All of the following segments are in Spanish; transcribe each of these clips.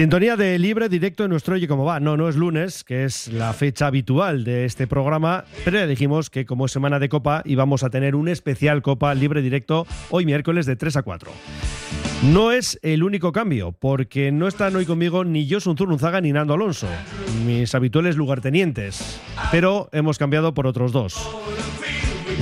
Sintonía de libre directo en nuestro Oye Cómo Va. No, no es lunes, que es la fecha habitual de este programa, pero ya dijimos que como es semana de Copa íbamos a tener un especial Copa libre directo hoy miércoles de 3 a 4. No es el único cambio, porque no están hoy conmigo ni Josun Zurunzaga ni Nando Alonso, mis habituales lugartenientes, pero hemos cambiado por otros dos.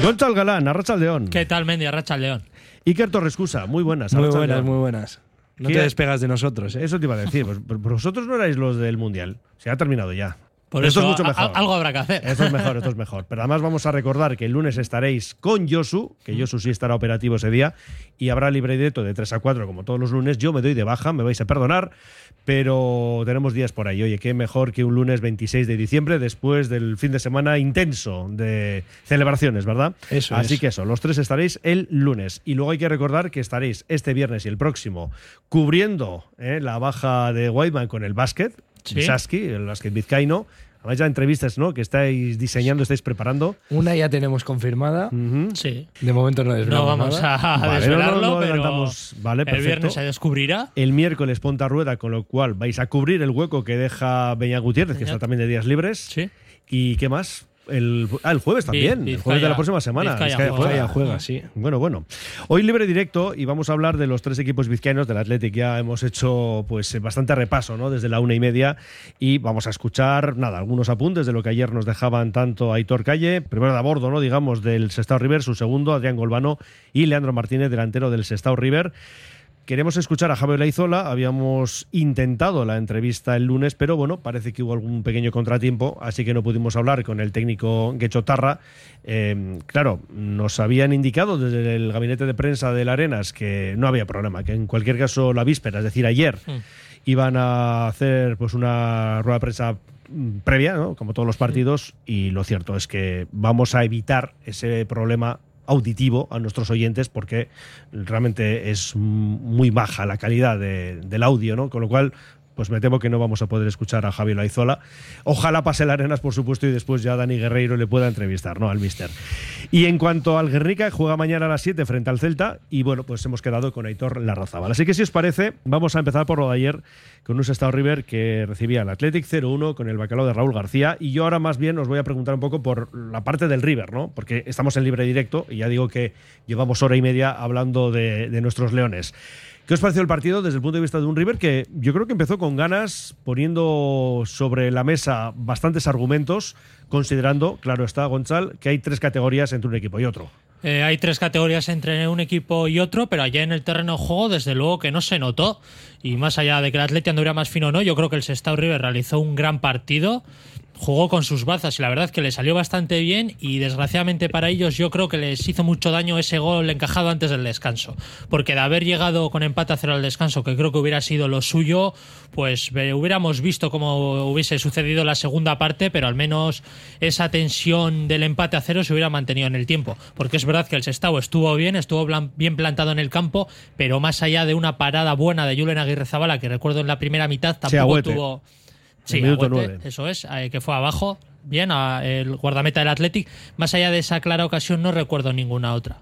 Gonzalo Galán, Arracha León. ¿Qué tal, Mendy? Arracha León. Iker Torrescusa, muy buenas. Muy buenas, muy buenas. No ¿Qué- te despegas de nosotros, ¿eh? Eso te iba a decir. Pues vosotros no erais los del Mundial. Se ha terminado ya. Por Esto eso es mucho mejor. algo habrá que hacer. Esto es mejor, esto es mejor. Pero además vamos a recordar que el lunes estaréis con Yosu, que Yosu sí estará operativo ese día, y habrá libre directo de 3 a 4 como todos los lunes. Yo me doy de baja, me vais a perdonar, pero tenemos días por ahí. Oye, qué mejor que un lunes 26 de diciembre después del fin de semana intenso de celebraciones, ¿verdad? Eso Así es. que eso, los tres estaréis el lunes. Y luego hay que recordar que estaréis este viernes y el próximo cubriendo eh, la baja de Whiteman con el básquet, Sí. Saski, el básquet vizcaíno. Además ya entrevistas ¿no? que estáis diseñando, estáis preparando. Una ya tenemos confirmada. Sí. De momento no No desvelamos vamos nada. a Vale, desvelarlo, no, no, no pero adelantamos. Vale, el viernes se descubrirá. El miércoles ponta rueda, con lo cual vais a cubrir el hueco que deja Beñat Gutiérrez, que está también de días libres. Sí. ¿Y qué más? El, ah, el jueves también. el Vizcaya. jueves de la próxima semana. Vizcaya Vizcaya juega. juega. Sí. Bueno, bueno. Hoy libre directo y vamos a hablar de los tres equipos vizcaínos del Athletic. Ya hemos hecho pues bastante repaso, ¿no? Desde la una y media y vamos a escuchar, nada, algunos apuntes de lo que ayer nos dejaban tanto Aitor Calle, primero de a bordo, ¿no? Digamos, del Sestao River, su segundo, Adrián Golbano y Leandro Martínez, delantero del Sestao River. Queremos escuchar a Javier Laizola. Habíamos intentado la entrevista el lunes, pero bueno, parece que hubo algún pequeño contratiempo, así que no pudimos hablar con el técnico Guecho Tarra. Eh, claro, nos habían indicado desde el gabinete de prensa del Arenas que no había problema, que en cualquier caso la víspera, es decir, ayer, Mm. iban a hacer pues una rueda de prensa mm, previa, ¿no? como todos los partidos, y lo cierto es que vamos a evitar ese problema auditivo a nuestros oyentes porque realmente es muy baja la calidad de- del audio, ¿no? Con lo cual, pues me temo que no vamos a poder escuchar a Javier Laizola. Ojalá pase el Arenas, por supuesto, y después ya Dani Guerreiro le pueda entrevistar, ¿no? Al mister. Y en cuanto al Guernica, juega mañana a las 7 frente al Celta y bueno, pues hemos quedado con Aitor Larrazábal. Así que si os parece, vamos a empezar por lo de ayer con un Sestao River que recibía el Athletic 0-1 con el bacalao de Raúl García y yo ahora más bien os voy a preguntar un poco por la parte del River, ¿no? Porque estamos en libre directo y ya digo que llevamos hora y media hablando de nuestros leones. ¿Qué os pareció el partido desde el punto de vista de un River que yo creo que empezó con ganas, poniendo sobre la mesa bastantes argumentos, considerando, claro está, Gonzal, que hay tres categorías entre un equipo y otro? Eh, hay tres categorías entre un equipo y otro, pero allá en el terreno de juego, desde luego que no se notó. Y más allá de que el Atleti anduviera más fino o no, yo creo que el Sestao River realizó un gran partido. Jugó con sus bazas y la verdad que le salió bastante bien y desgraciadamente para ellos yo creo que les hizo mucho daño ese gol encajado antes del descanso. Porque de haber llegado con empate a cero al descanso, que creo que hubiera sido lo suyo, pues hubiéramos visto cómo hubiese sucedido la segunda parte, pero al menos esa tensión del empate a cero se hubiera mantenido en el tiempo. Porque es verdad que el Sestao estuvo bien, estuvo bien plantado en el campo, pero más allá de una parada buena de Julen Aguirre Zabala, que recuerdo en la primera mitad, tampoco tuvo... El minuto eso es, eh, que fue abajo, bien, a- el guardameta del Athletic. Más allá de esa clara ocasión, no recuerdo ninguna otra.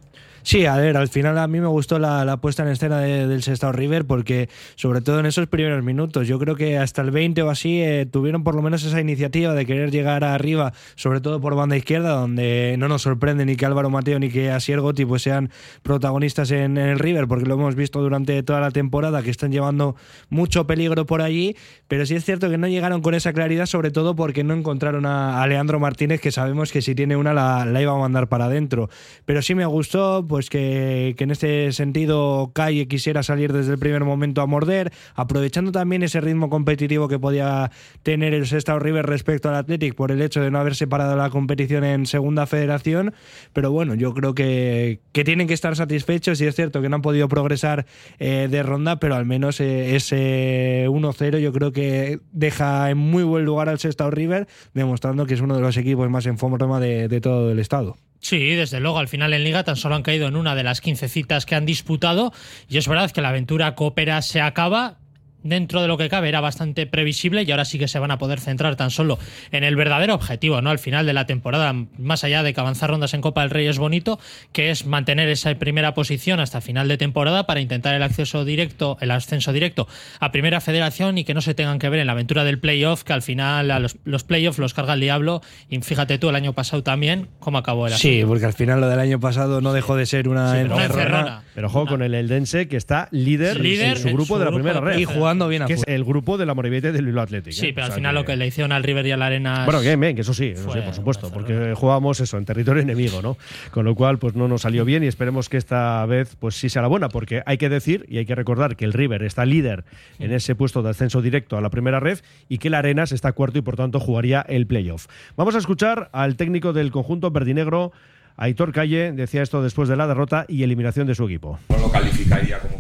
Sí, a ver, al final a mí me gustó la, la puesta en escena de- del Sestao River porque, sobre todo en esos primeros minutos, yo creo que hasta el 20 o así eh, tuvieron por lo menos esa iniciativa de querer llegar arriba, sobre todo por banda izquierda, donde no nos sorprende ni que Álvaro Mateo ni que Asier Gotti pues sean protagonistas en, el River, porque lo hemos visto durante toda la temporada que están llevando mucho peligro por allí, pero sí es cierto que no llegaron con esa claridad, sobre todo porque no encontraron a, a Leandro Martínez, que sabemos que si tiene una la, iba a mandar para adentro. Pero sí me gustó, que, que en este sentido Calle quisiera salir desde el primer momento a morder, aprovechando también ese ritmo competitivo que podía tener el Sestao River respecto al Athletic por el hecho de no haber separado la competición en segunda federación. Pero bueno, yo creo que, que tienen que estar satisfechos y es cierto que no han podido progresar eh, de ronda, pero al menos eh, ese 1-0 yo creo que deja en muy buen lugar al Sestao River, demostrando que es uno de los equipos más en forma de todo el estado. Sí, desde luego, al final en Liga tan solo han caído en una de las 15 citas que han disputado y es verdad que la aventura Coopera se acaba. Dentro de lo que cabe era bastante previsible y ahora sí que se van a poder centrar tan solo en el verdadero objetivo, ¿no? Al final de la temporada, más allá de que avanzar rondas en Copa del Rey es bonito, que es mantener esa primera posición hasta final de temporada para intentar el acceso directo, el ascenso directo a Primera Federación y que no se tengan que ver en la aventura del playoff, que al final a los, los playoffs los carga el diablo. Y fíjate tú el año pasado también cómo acabó el Sí, porque al final lo del año pasado no dejó de ser una Sí, pero una encerrona. Pero ojo con el Eldense, que está líder, Líder en su en grupo su de la grupo primera red. Y jugando bien a que es el grupo de la Morevieta y del Bilbao Athletic. Sí, ¿eh? pero O al sea final que- lo que le hicieron al River y al Arena. Bueno, bien, bien, que eso sí, eso sí, por supuesto, porque jugábamos eso en territorio enemigo, ¿no? Con lo cual, pues no nos salió bien y esperemos que esta vez, pues sí sea la buena, porque hay que decir y hay que recordar que el River está líder en ese puesto de ascenso directo a la primera red y que el Arenas está cuarto y por tanto jugaría el playoff. Vamos a escuchar al técnico del conjunto verdinegro, Aitor Calle, decía esto después de la derrota y eliminación de su equipo. No lo calificaría como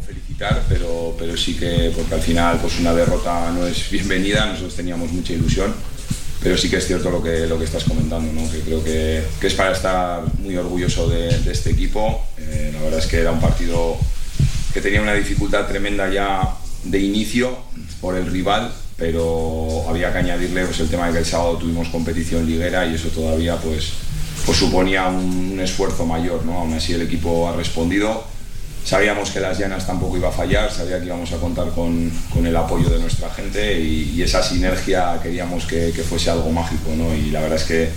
pero, pero sí que, porque al final pues una derrota no es bienvenida, nosotros teníamos mucha ilusión, pero sí que es cierto lo que, lo que estás comentando, ¿no? que creo que, que es para estar muy orgulloso de, de este equipo. Eh, la verdad es que era un partido que tenía una dificultad tremenda ya de inicio por el rival, pero había que añadirle pues, el tema de que el sábado tuvimos competición liguera y eso todavía pues, pues suponía un, un esfuerzo mayor. ¿no? Aún así el equipo ha respondido. Sabíamos que las llanas tampoco iba a fallar, sabía que íbamos a contar con, con el apoyo de nuestra gente y, esa sinergia queríamos que, que fuese algo mágico. ¿no? Y la verdad es que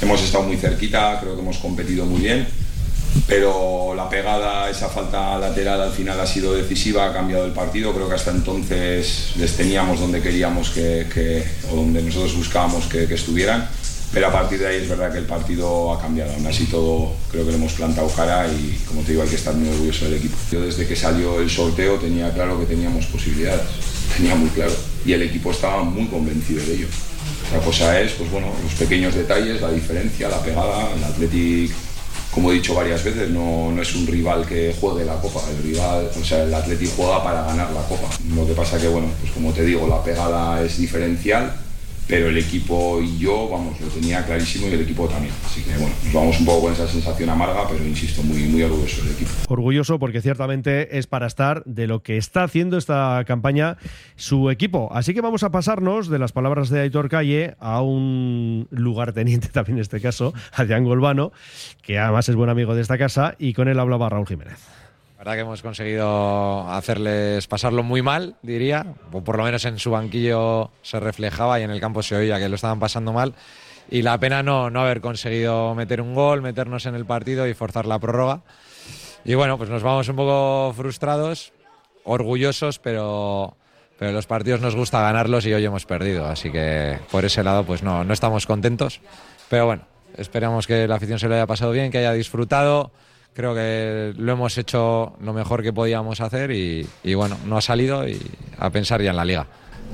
hemos estado muy cerquita, creo que hemos competido muy bien pero la pegada, esa falta lateral al final ha sido decisiva, ha cambiado el partido. Creo que hasta entonces les teníamos donde queríamos que, o donde nosotros buscábamos que estuvieran. Pero a partir de ahí es verdad que el partido ha cambiado. Aún así todo creo que le hemos plantado cara y como te digo hay que estar muy orgulloso del equipo. Yo desde que salió el sorteo tenía claro que teníamos posibilidades, tenía muy claro. Y el equipo estaba muy convencido de ello. Otra cosa es, pues bueno, los pequeños detalles, la diferencia, la pegada, el Athletic como he dicho varias veces, no, no es un rival que juegue la Copa, el rival, o sea, el Athletic juega para ganar la Copa. Lo que pasa que, bueno, pues como te digo, la pegada es diferencial, pero el equipo y yo, vamos, lo tenía clarísimo y el equipo también. Así que, bueno, nos vamos un poco con esa sensación amarga, pero insisto, muy, muy orgulloso del equipo. Orgulloso porque ciertamente es para estar de lo que está haciendo esta campaña su equipo. Así que vamos a pasarnos de las palabras de Aitor Calle a un lugarteniente también en este caso, a Golbano, que además es buen amigo de esta casa y con él hablaba Raúl Jiménez. Verdad que hemos conseguido hacerles pasarlo muy mal, diría. O por lo menos en su banquillo se reflejaba y en el campo se oía que lo estaban pasando mal. Y la pena no, no haber conseguido meter un gol, meternos en el partido y forzar la prórroga. Y bueno, pues nos vamos un poco frustrados, orgullosos, pero, pero los partidos nos gusta ganarlos y hoy hemos perdido. Así que por ese lado pues no, no estamos contentos. Pero bueno, esperamos que la afición se lo haya pasado bien, que haya disfrutado. Creo que lo hemos hecho lo mejor que podíamos hacer y, y bueno, no ha salido y a pensar ya en la liga.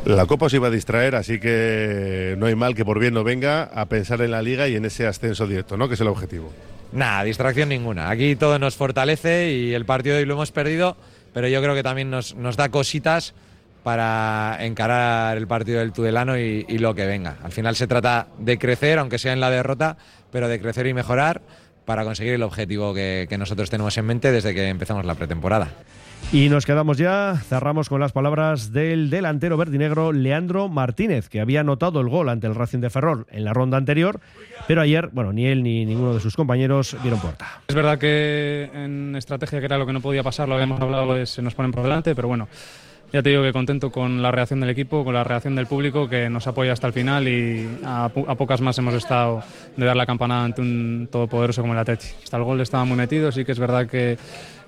La Copa os iba a distraer, así que no hay mal que por bien no venga a pensar en la liga y en ese ascenso directo, ¿no? Que es el objetivo. Nada, distracción ninguna. Aquí todo nos fortalece y el partido de hoy lo hemos perdido, pero yo creo que también nos, nos da cositas para encarar el partido del Tudelano y, y lo que venga. Al final se trata de crecer, aunque sea en la derrota, pero de crecer y mejorar para conseguir el objetivo que, que nosotros tenemos en mente desde que empezamos la pretemporada. Y nos quedamos ya, cerramos con las palabras del delantero verdinegro Leandro Martínez, que había anotado el gol ante el Racing de Ferrol en la ronda anterior, pero ayer, bueno, ni él ni ninguno de sus compañeros vieron puerta. Es verdad que en estrategia, que era lo que no podía pasar, lo habíamos hablado, se nos ponen por delante, pero bueno, ya te digo que contento con la reacción del equipo, con la reacción del público que nos apoya hasta el final y a, po- a pocas más hemos estado de dar la campanada ante un todopoderoso como el Atleti. Hasta el gol estaba muy metido, sí que es verdad que,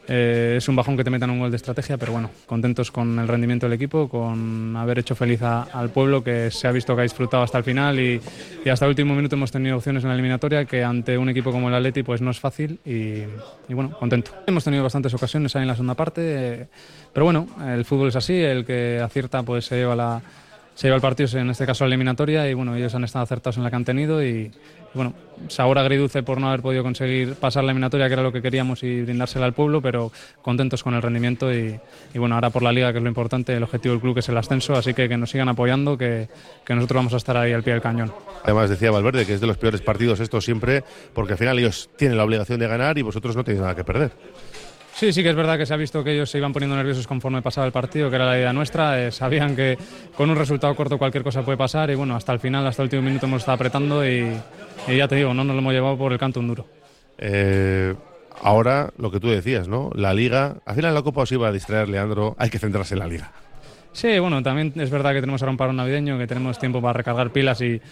eh, es un bajón que te metan un gol de estrategia, pero bueno, contentos con el rendimiento del equipo, con haber hecho feliz a- al pueblo que se ha visto que ha disfrutado hasta el final y, y hasta el último minuto hemos tenido opciones en la eliminatoria que ante un equipo como el Atleti pues no es fácil y, y bueno, contento. Hemos tenido bastantes ocasiones ahí en la segunda parte, eh, pero bueno, el fútbol es así, el que acierta pues se lleva la se lleva el partido, en este caso la eliminatoria, y bueno, ellos han estado acertados en la que han tenido y, bueno, sabor agridulce por no haber podido conseguir pasar la eliminatoria, que era lo que queríamos, y brindársela al pueblo, pero contentos con el rendimiento y, y bueno, ahora por la liga, que es lo importante, el objetivo del club es el ascenso, así que que nos sigan apoyando, que, que nosotros vamos a estar ahí al pie del cañón. Además decía Valverde que es de los peores partidos estos siempre, porque al final ellos tienen la obligación de ganar y vosotros no tenéis nada que perder. Sí, sí que es verdad que se ha visto que ellos se iban poniendo nerviosos conforme pasaba el partido, que era la idea nuestra. Eh, sabían que con un resultado corto cualquier cosa puede pasar y bueno, hasta el final, hasta el último minuto hemos estado apretando y, y ya te digo, no nos lo hemos llevado por el canto un duro. Eh, ahora, lo que tú decías, ¿no? La liga, al final la Copa os iba a distraer, Leandro, hay que centrarse en la liga. Sí, bueno, también es verdad que tenemos ahora un paro navideño, que tenemos tiempo para recargar pilas y,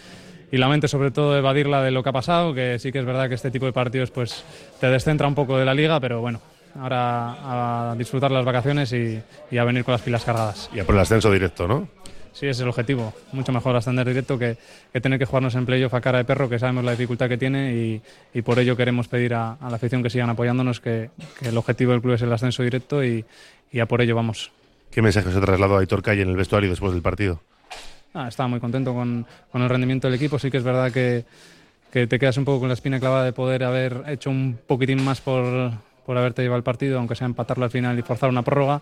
y la mente sobre todo evadirla de lo que ha pasado, que sí que es verdad que este tipo de partidos pues te descentra un poco de la liga, pero bueno, ahora a disfrutar las vacaciones y, y a venir con las pilas cargadas. Y a por el ascenso directo, ¿no? Sí, ese es el objetivo. Mucho mejor ascender directo que, que tener que jugarnos en playoff a cara de perro, que sabemos la dificultad que tiene y, y por ello queremos pedir a, a la afición que sigan apoyándonos, que, que el objetivo del club es el ascenso directo y, y a por ello vamos. ¿Qué mensaje se trasladó a Aitor Calle en el vestuario después del partido? Ah, estaba muy contento con, con el rendimiento del equipo. Sí que es verdad que, que te quedas un poco con la espina clavada de poder haber hecho un poquitín más por, por haberte llevado el partido, aunque sea empatarlo al final y forzar una prórroga.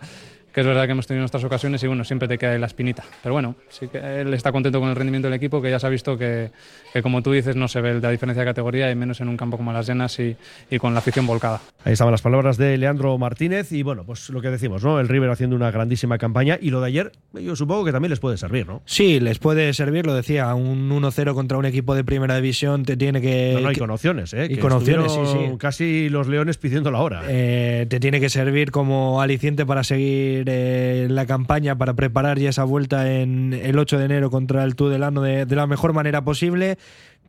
Que es verdad que hemos tenido nuestras ocasiones y bueno, siempre te queda ahí la espinita. Pero bueno, sí que él está contento con el rendimiento del equipo, que ya se ha visto que, que como tú dices, no se ve la diferencia de categoría y menos en un campo como las Llenas y, y con la afición volcada. Ahí estaban las palabras de Leandro Martínez y bueno, pues lo que decimos, ¿no? El River haciendo una grandísima campaña y lo de ayer, yo supongo que también les puede servir, ¿no? Sí, les puede servir, lo decía, un 1-0 contra un equipo de primera división te tiene que... No, no, y con opciones, ¿eh? y Que con opciones, sí, sí. Casi los leones pidiendo la hora. eh, te tiene que servir como aliciente para seguir eh, la campaña, para preparar ya esa vuelta en el 8 de enero contra el Tudelano de, de la mejor manera posible.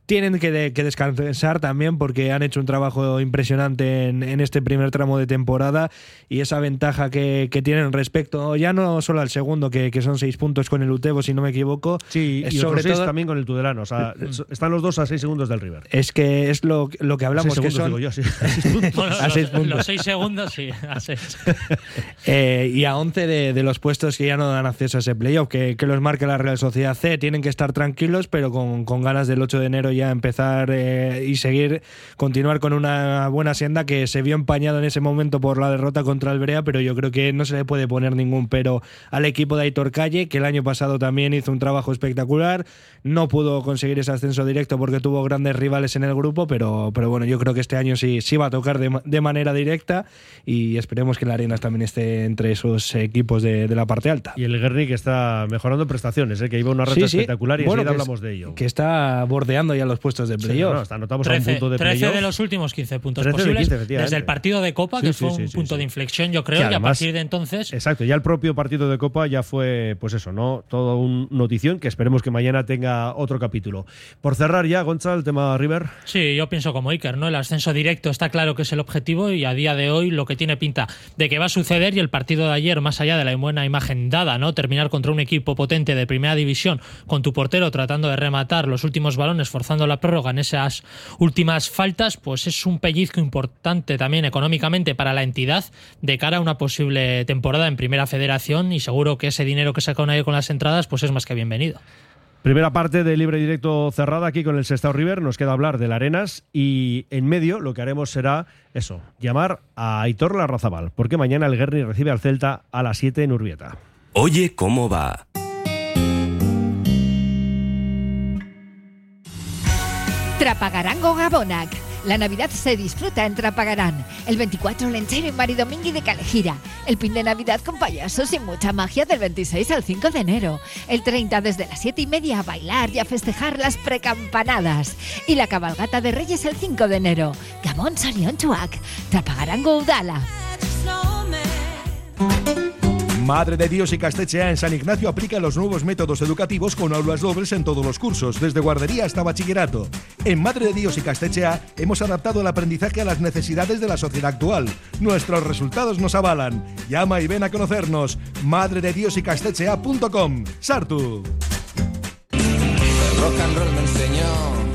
Tienen que, de- que descansar también porque han hecho un trabajo impresionante en, en este primer tramo de temporada y esa ventaja que, que tienen respecto ya no solo al segundo, que, que son seis puntos con el Utebo, si no me equivoco. Sí, y sobre otros seis todo- también con el Tudelano. O sea, están los dos a seis segundos del River. Es que es lo, lo que hablamos, que son, digo yo, sí, a seis puntos. Bueno, A los, seis puntos. los seis segundos, sí, a seis. Eh, y a 11 de, de los puestos que ya no dan acceso a ese playoff, que, que los marque la Real Sociedad C. Tienen que estar tranquilos, pero con, con ganas del 8 de enero ya empezar eh, y seguir, continuar con una buena senda que se vio empañado en ese momento por la derrota contra el Brea, pero yo creo que no se le puede poner ningún pero al equipo de Aitor Calle, que el año pasado también hizo un trabajo espectacular. No pudo conseguir ese ascenso directo porque tuvo grandes rivales en el grupo, pero, pero bueno, yo creo que este año sí, sí va a tocar de, de manera directa y esperemos que la Arenas también esté entre esos equipos de, de la parte alta. Y el Guerni que está mejorando prestaciones, ¿eh? que iba una rata Sí, sí. espectacular y Bueno, es- hablamos de ello. Que está bordeando ya los puestos de Sí, playoff. no, no, hasta anotamos a un 13, punto de 13 playoff. de los últimos 15 puntos 13 de posibles 15, efectivamente. desde el partido de Copa, Sí, que sí, fue sí, un sí, punto sí. de inflexión, yo creo, Que y a partir de entonces Exacto, ya el propio partido de Copa ya fue, pues eso, ¿no? Todo un notición que esperemos que mañana tenga otro capítulo. Por cerrar ya, Gonza, el tema River. Sí, yo pienso como Iker, ¿no? El ascenso directo está claro que es el objetivo y a día de hoy lo que tiene pinta de que va a suceder y el partido de ayer, más allá de la buena imagen dada, ¿no? Terminar contra un equipo potente de primera división con tu portero tratando de rematar los últimos balones, forzando la prórroga en esas últimas faltas, pues es un pellizco importante también económicamente para la entidad de cara a una posible temporada en primera federación y seguro que ese dinero que saca ayer con las entradas pues es más que bienvenido. Primera parte de libre directo cerrada aquí con el Sestao River. Nos queda hablar del Arenas y en medio lo que haremos será eso, llamar a Aitor Larrazabal, porque mañana el Guerni recibe al Celta a las 7 en Urbieta. Oye, ¿cómo va? Trapagarango Gabonac. La Navidad se disfruta en Trapagarán. El 24 Lenchero y Maridomingui de Calejira. El pin de Navidad con payasos y mucha magia del 26 al 5 de enero. El 30 desde las 7 y media a bailar y a festejar las precampanadas. Y la cabalgata de Reyes el 5 de enero. Gabón Sorion Chuac. Trapagarango Udala. Madre de Dios y Castechea en San Ignacio aplica los nuevos métodos educativos con aulas dobles en todos los cursos, desde guardería hasta bachillerato. En Madre de Dios y Castechea hemos adaptado el aprendizaje a las necesidades de la sociedad actual. Nuestros resultados nos avalan. Llama y ven a conocernos. Madre de Dios y Castechea.com. Sartu. rock and roll me enseñó.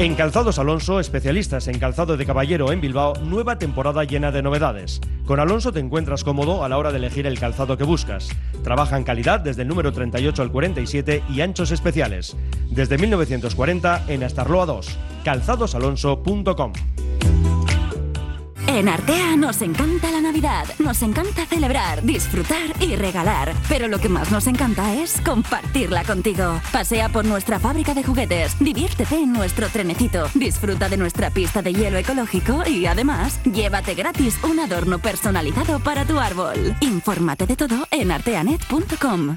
En Calzados Alonso, especialistas en calzado de caballero en Bilbao, nueva temporada llena de novedades. Con Alonso te encuentras cómodo a la hora de elegir el calzado que buscas. Trabaja en calidad desde el número 38 al 47 y anchos especiales. Desde 1940 en Astarloa 2. calzadosalonso.com. En Artea nos encanta la Navidad, nos encanta celebrar, disfrutar y regalar. Pero lo que más nos encanta es compartirla contigo. Pasea por nuestra fábrica de juguetes, diviértete en nuestro trenecito, disfruta de nuestra pista de hielo ecológico y además, llévate gratis un adorno personalizado para tu árbol. Infórmate de todo en arteanet.com.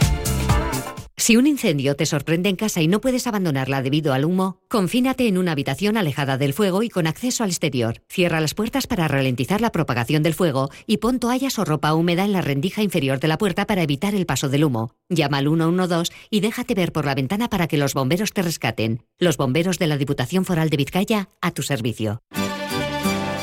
Si un incendio te sorprende en casa y no puedes abandonarla debido al humo, confínate en una habitación alejada del fuego y con acceso al exterior. Cierra las puertas para ralentizar la propagación del fuego y pon toallas o ropa húmeda en la rendija inferior de la puerta para evitar el paso del humo. Llama al 112 y déjate ver por la ventana para que los bomberos te rescaten. Los bomberos de la Diputación Foral de Vizcaya a tu servicio.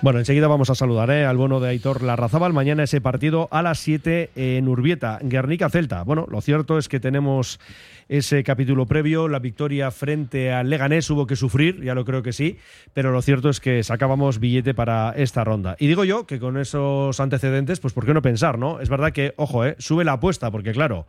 Bueno, enseguida vamos a saludar ¿eh? al bono de Aitor Larrazábal. Mañana ese partido a las 7 en Urbieta, Guernica Celta. Bueno, lo cierto es que tenemos ese capítulo previo, la victoria frente al Leganés hubo que sufrir, ya lo creo que sí, pero lo cierto es que sacábamos billete para esta ronda. Y digo yo que con esos antecedentes, pues ¿por qué no pensar, no? Es verdad que, ojo, ¿eh? sube la apuesta, porque claro,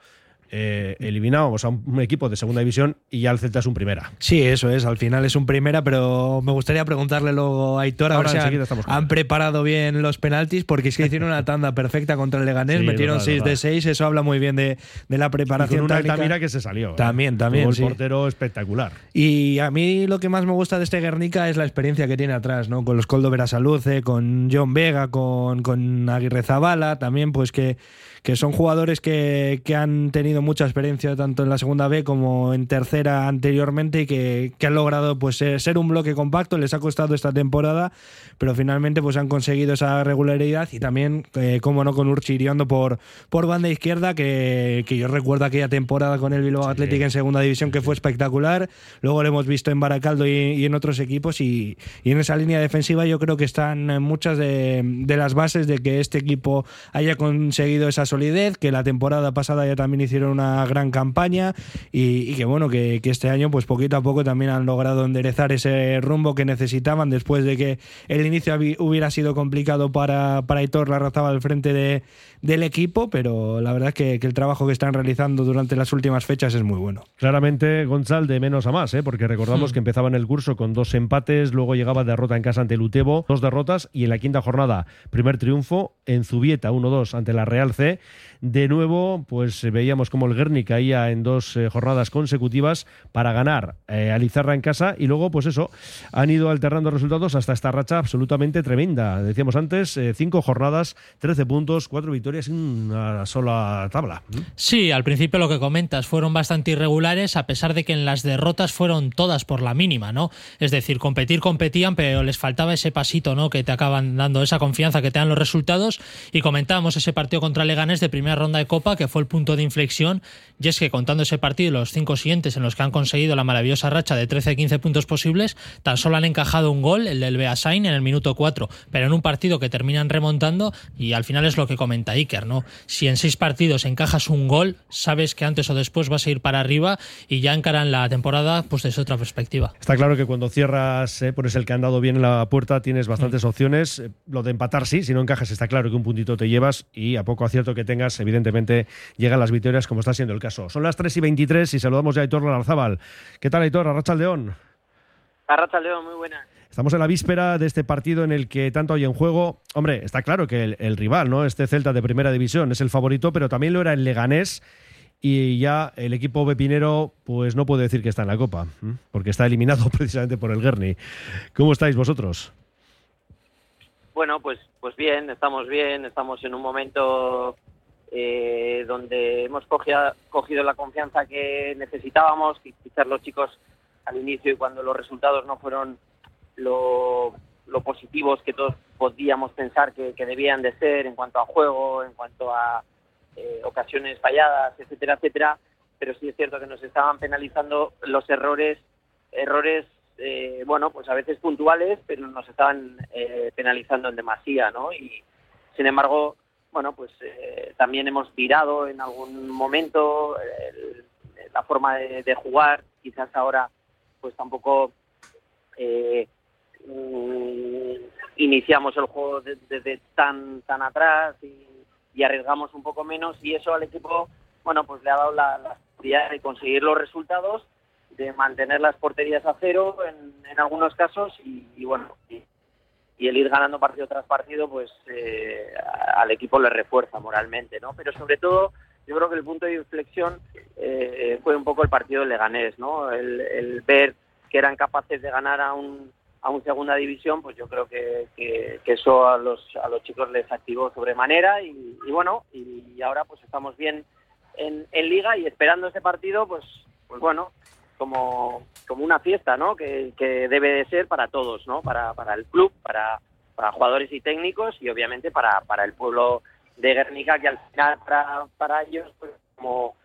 eh, eliminábamos a un equipo de segunda división y ya el Celta es un primera. Sí, eso es, al final es un primera, pero me gustaría preguntarle luego a Aitor Ahora a ver si enseguida han, preparado bien los penaltis, porque es que hicieron una tanda perfecta contra el Leganés, Sí, metieron verdad, 6 de verdad. 6, eso habla muy bien de, de la Y preparación con una. Altamira que se salió. ¿eh? También, también, Tuvo el sí. portero espectacular. Y a mí lo que más me gusta de este Guernica es la experiencia que tiene atrás, ¿no? Con los Coldo Verasaluce, con John Vega, con, con Aguirre Zabala, también pues que, que son jugadores que, que han tenido mucha experiencia tanto en la segunda B como en tercera anteriormente y que, que han logrado pues ser, ser un bloque compacto, les ha costado esta temporada, pero finalmente pues han conseguido esa regularidad y también, eh, como no, con Urchi Iriondo por, por banda izquierda, que, que yo recuerdo aquella temporada con el Bilbao Athletic en segunda división que fue espectacular, luego lo hemos visto en Baracaldo y, y en otros equipos y, y en esa línea defensiva yo creo que están eh, muchas de, de las bases de que este equipo haya conseguido esa solidez, que la temporada pasada ya también hicieron una gran campaña y, que bueno, que, este año pues poquito a poco también han logrado enderezar ese rumbo que necesitaban después de que el inicio hubiera sido complicado para, para Aitor Larrazaba al frente de, del equipo, pero la verdad es que, que el trabajo que están realizando durante las últimas fechas es muy bueno. Claramente, Gonzal de menos a más, ¿eh? porque recordamos Hmm. que empezaba en el curso con dos empates, luego llegaba derrota en casa ante el Utebo, dos derrotas y en la quinta jornada, primer triunfo en Zubieta 1-2 ante la Real C de nuevo pues eh, veíamos como el Guerni caía en dos eh, jornadas consecutivas para ganar eh, a Lizarra en casa y luego pues eso, han ido alternando resultados hasta esta racha absolutamente tremenda. Decíamos antes, eh, cinco jornadas, 13 puntos, cuatro victorias en una sola tabla. Sí, al principio lo que comentas fueron bastante irregulares, a pesar de que en las derrotas fueron todas por la mínima, ¿no? Es decir, competir competían, pero les faltaba ese pasito, ¿no? Que te acaban dando esa confianza que te dan los resultados. Y comentábamos ese partido contra Leganés de primera ronda de Copa, que fue el punto de inflexión. Y es que contando ese partido los cinco siguientes en los que han conseguido la maravillosa racha de 13-15 puntos posibles, tan solo han encajado un gol, el del Beasain, en el minuto 4, pero en un partido que terminan remontando. Y al final es lo que comenta Iker, ¿no? Si en seis partidos encajas un gol, sabes que antes o después vas a ir para arriba y ya encaran la temporada pues desde otra perspectiva. Está claro que cuando cierras, eh, pones el que han dado bien en la puerta, tienes bastantes opciones. Eh, Lo de empatar sí, si no encajas está claro que un puntito te llevas y a poco acierto que tengas, evidentemente llegan las victorias como está siendo el caso. Son las 3 y 23 y saludamos ya a Aitor Larzábal. ¿Qué tal Aitor? Arracha León. Arracha León, muy buena. Estamos en la víspera de este partido en el que tanto hay en juego. Hombre, está claro que el, el rival, ¿no? Este Celta de primera división es el favorito, pero también lo era el Leganés. Y ya el equipo Bepinero, pues no puede decir que está en la Copa, porque está eliminado precisamente por el Guerni. ¿Cómo estáis vosotros? Bueno, pues, pues bien, estamos bien, estamos en un momento eh, donde hemos cogido, cogido la confianza que necesitábamos, quizás los chicos al inicio y cuando los resultados no fueron lo, lo positivos que todos podíamos pensar que, que debían de ser en cuanto a juego, en cuanto a eh, ocasiones falladas, etcétera, etcétera, pero sí es cierto que nos estaban penalizando los errores, errores, eh, bueno, pues a veces puntuales, pero nos estaban eh, penalizando en demasía, ¿no? Y sin embargo, bueno, pues eh, también hemos virado en algún momento el- la forma de, de jugar, quizás ahora pues tampoco eh, mm, iniciamos el juego de- desde tan tan atrás y, y arriesgamos un poco menos y eso al equipo bueno pues le ha dado la, la posibilidad de conseguir los resultados de mantener las porterías a cero en, en algunos casos y, y bueno y, y el ir ganando partido tras partido pues eh, al equipo le refuerza moralmente no pero sobre todo yo creo que el punto de inflexión eh, fue un poco el partido del Leganés no el, el ver que eran capaces de ganar a un a un segunda división, pues yo creo que, que, eso a los, a los chicos les activó sobremanera y, y bueno, y, ahora pues estamos bien en, en liga y esperando ese partido, pues, pues bueno, como, como una fiesta, ¿no? Que, que debe de ser para todos, ¿no? Para, para el club, para, para jugadores y técnicos y obviamente para, para el pueblo de Guernica, que al final para, para ellos, pues como,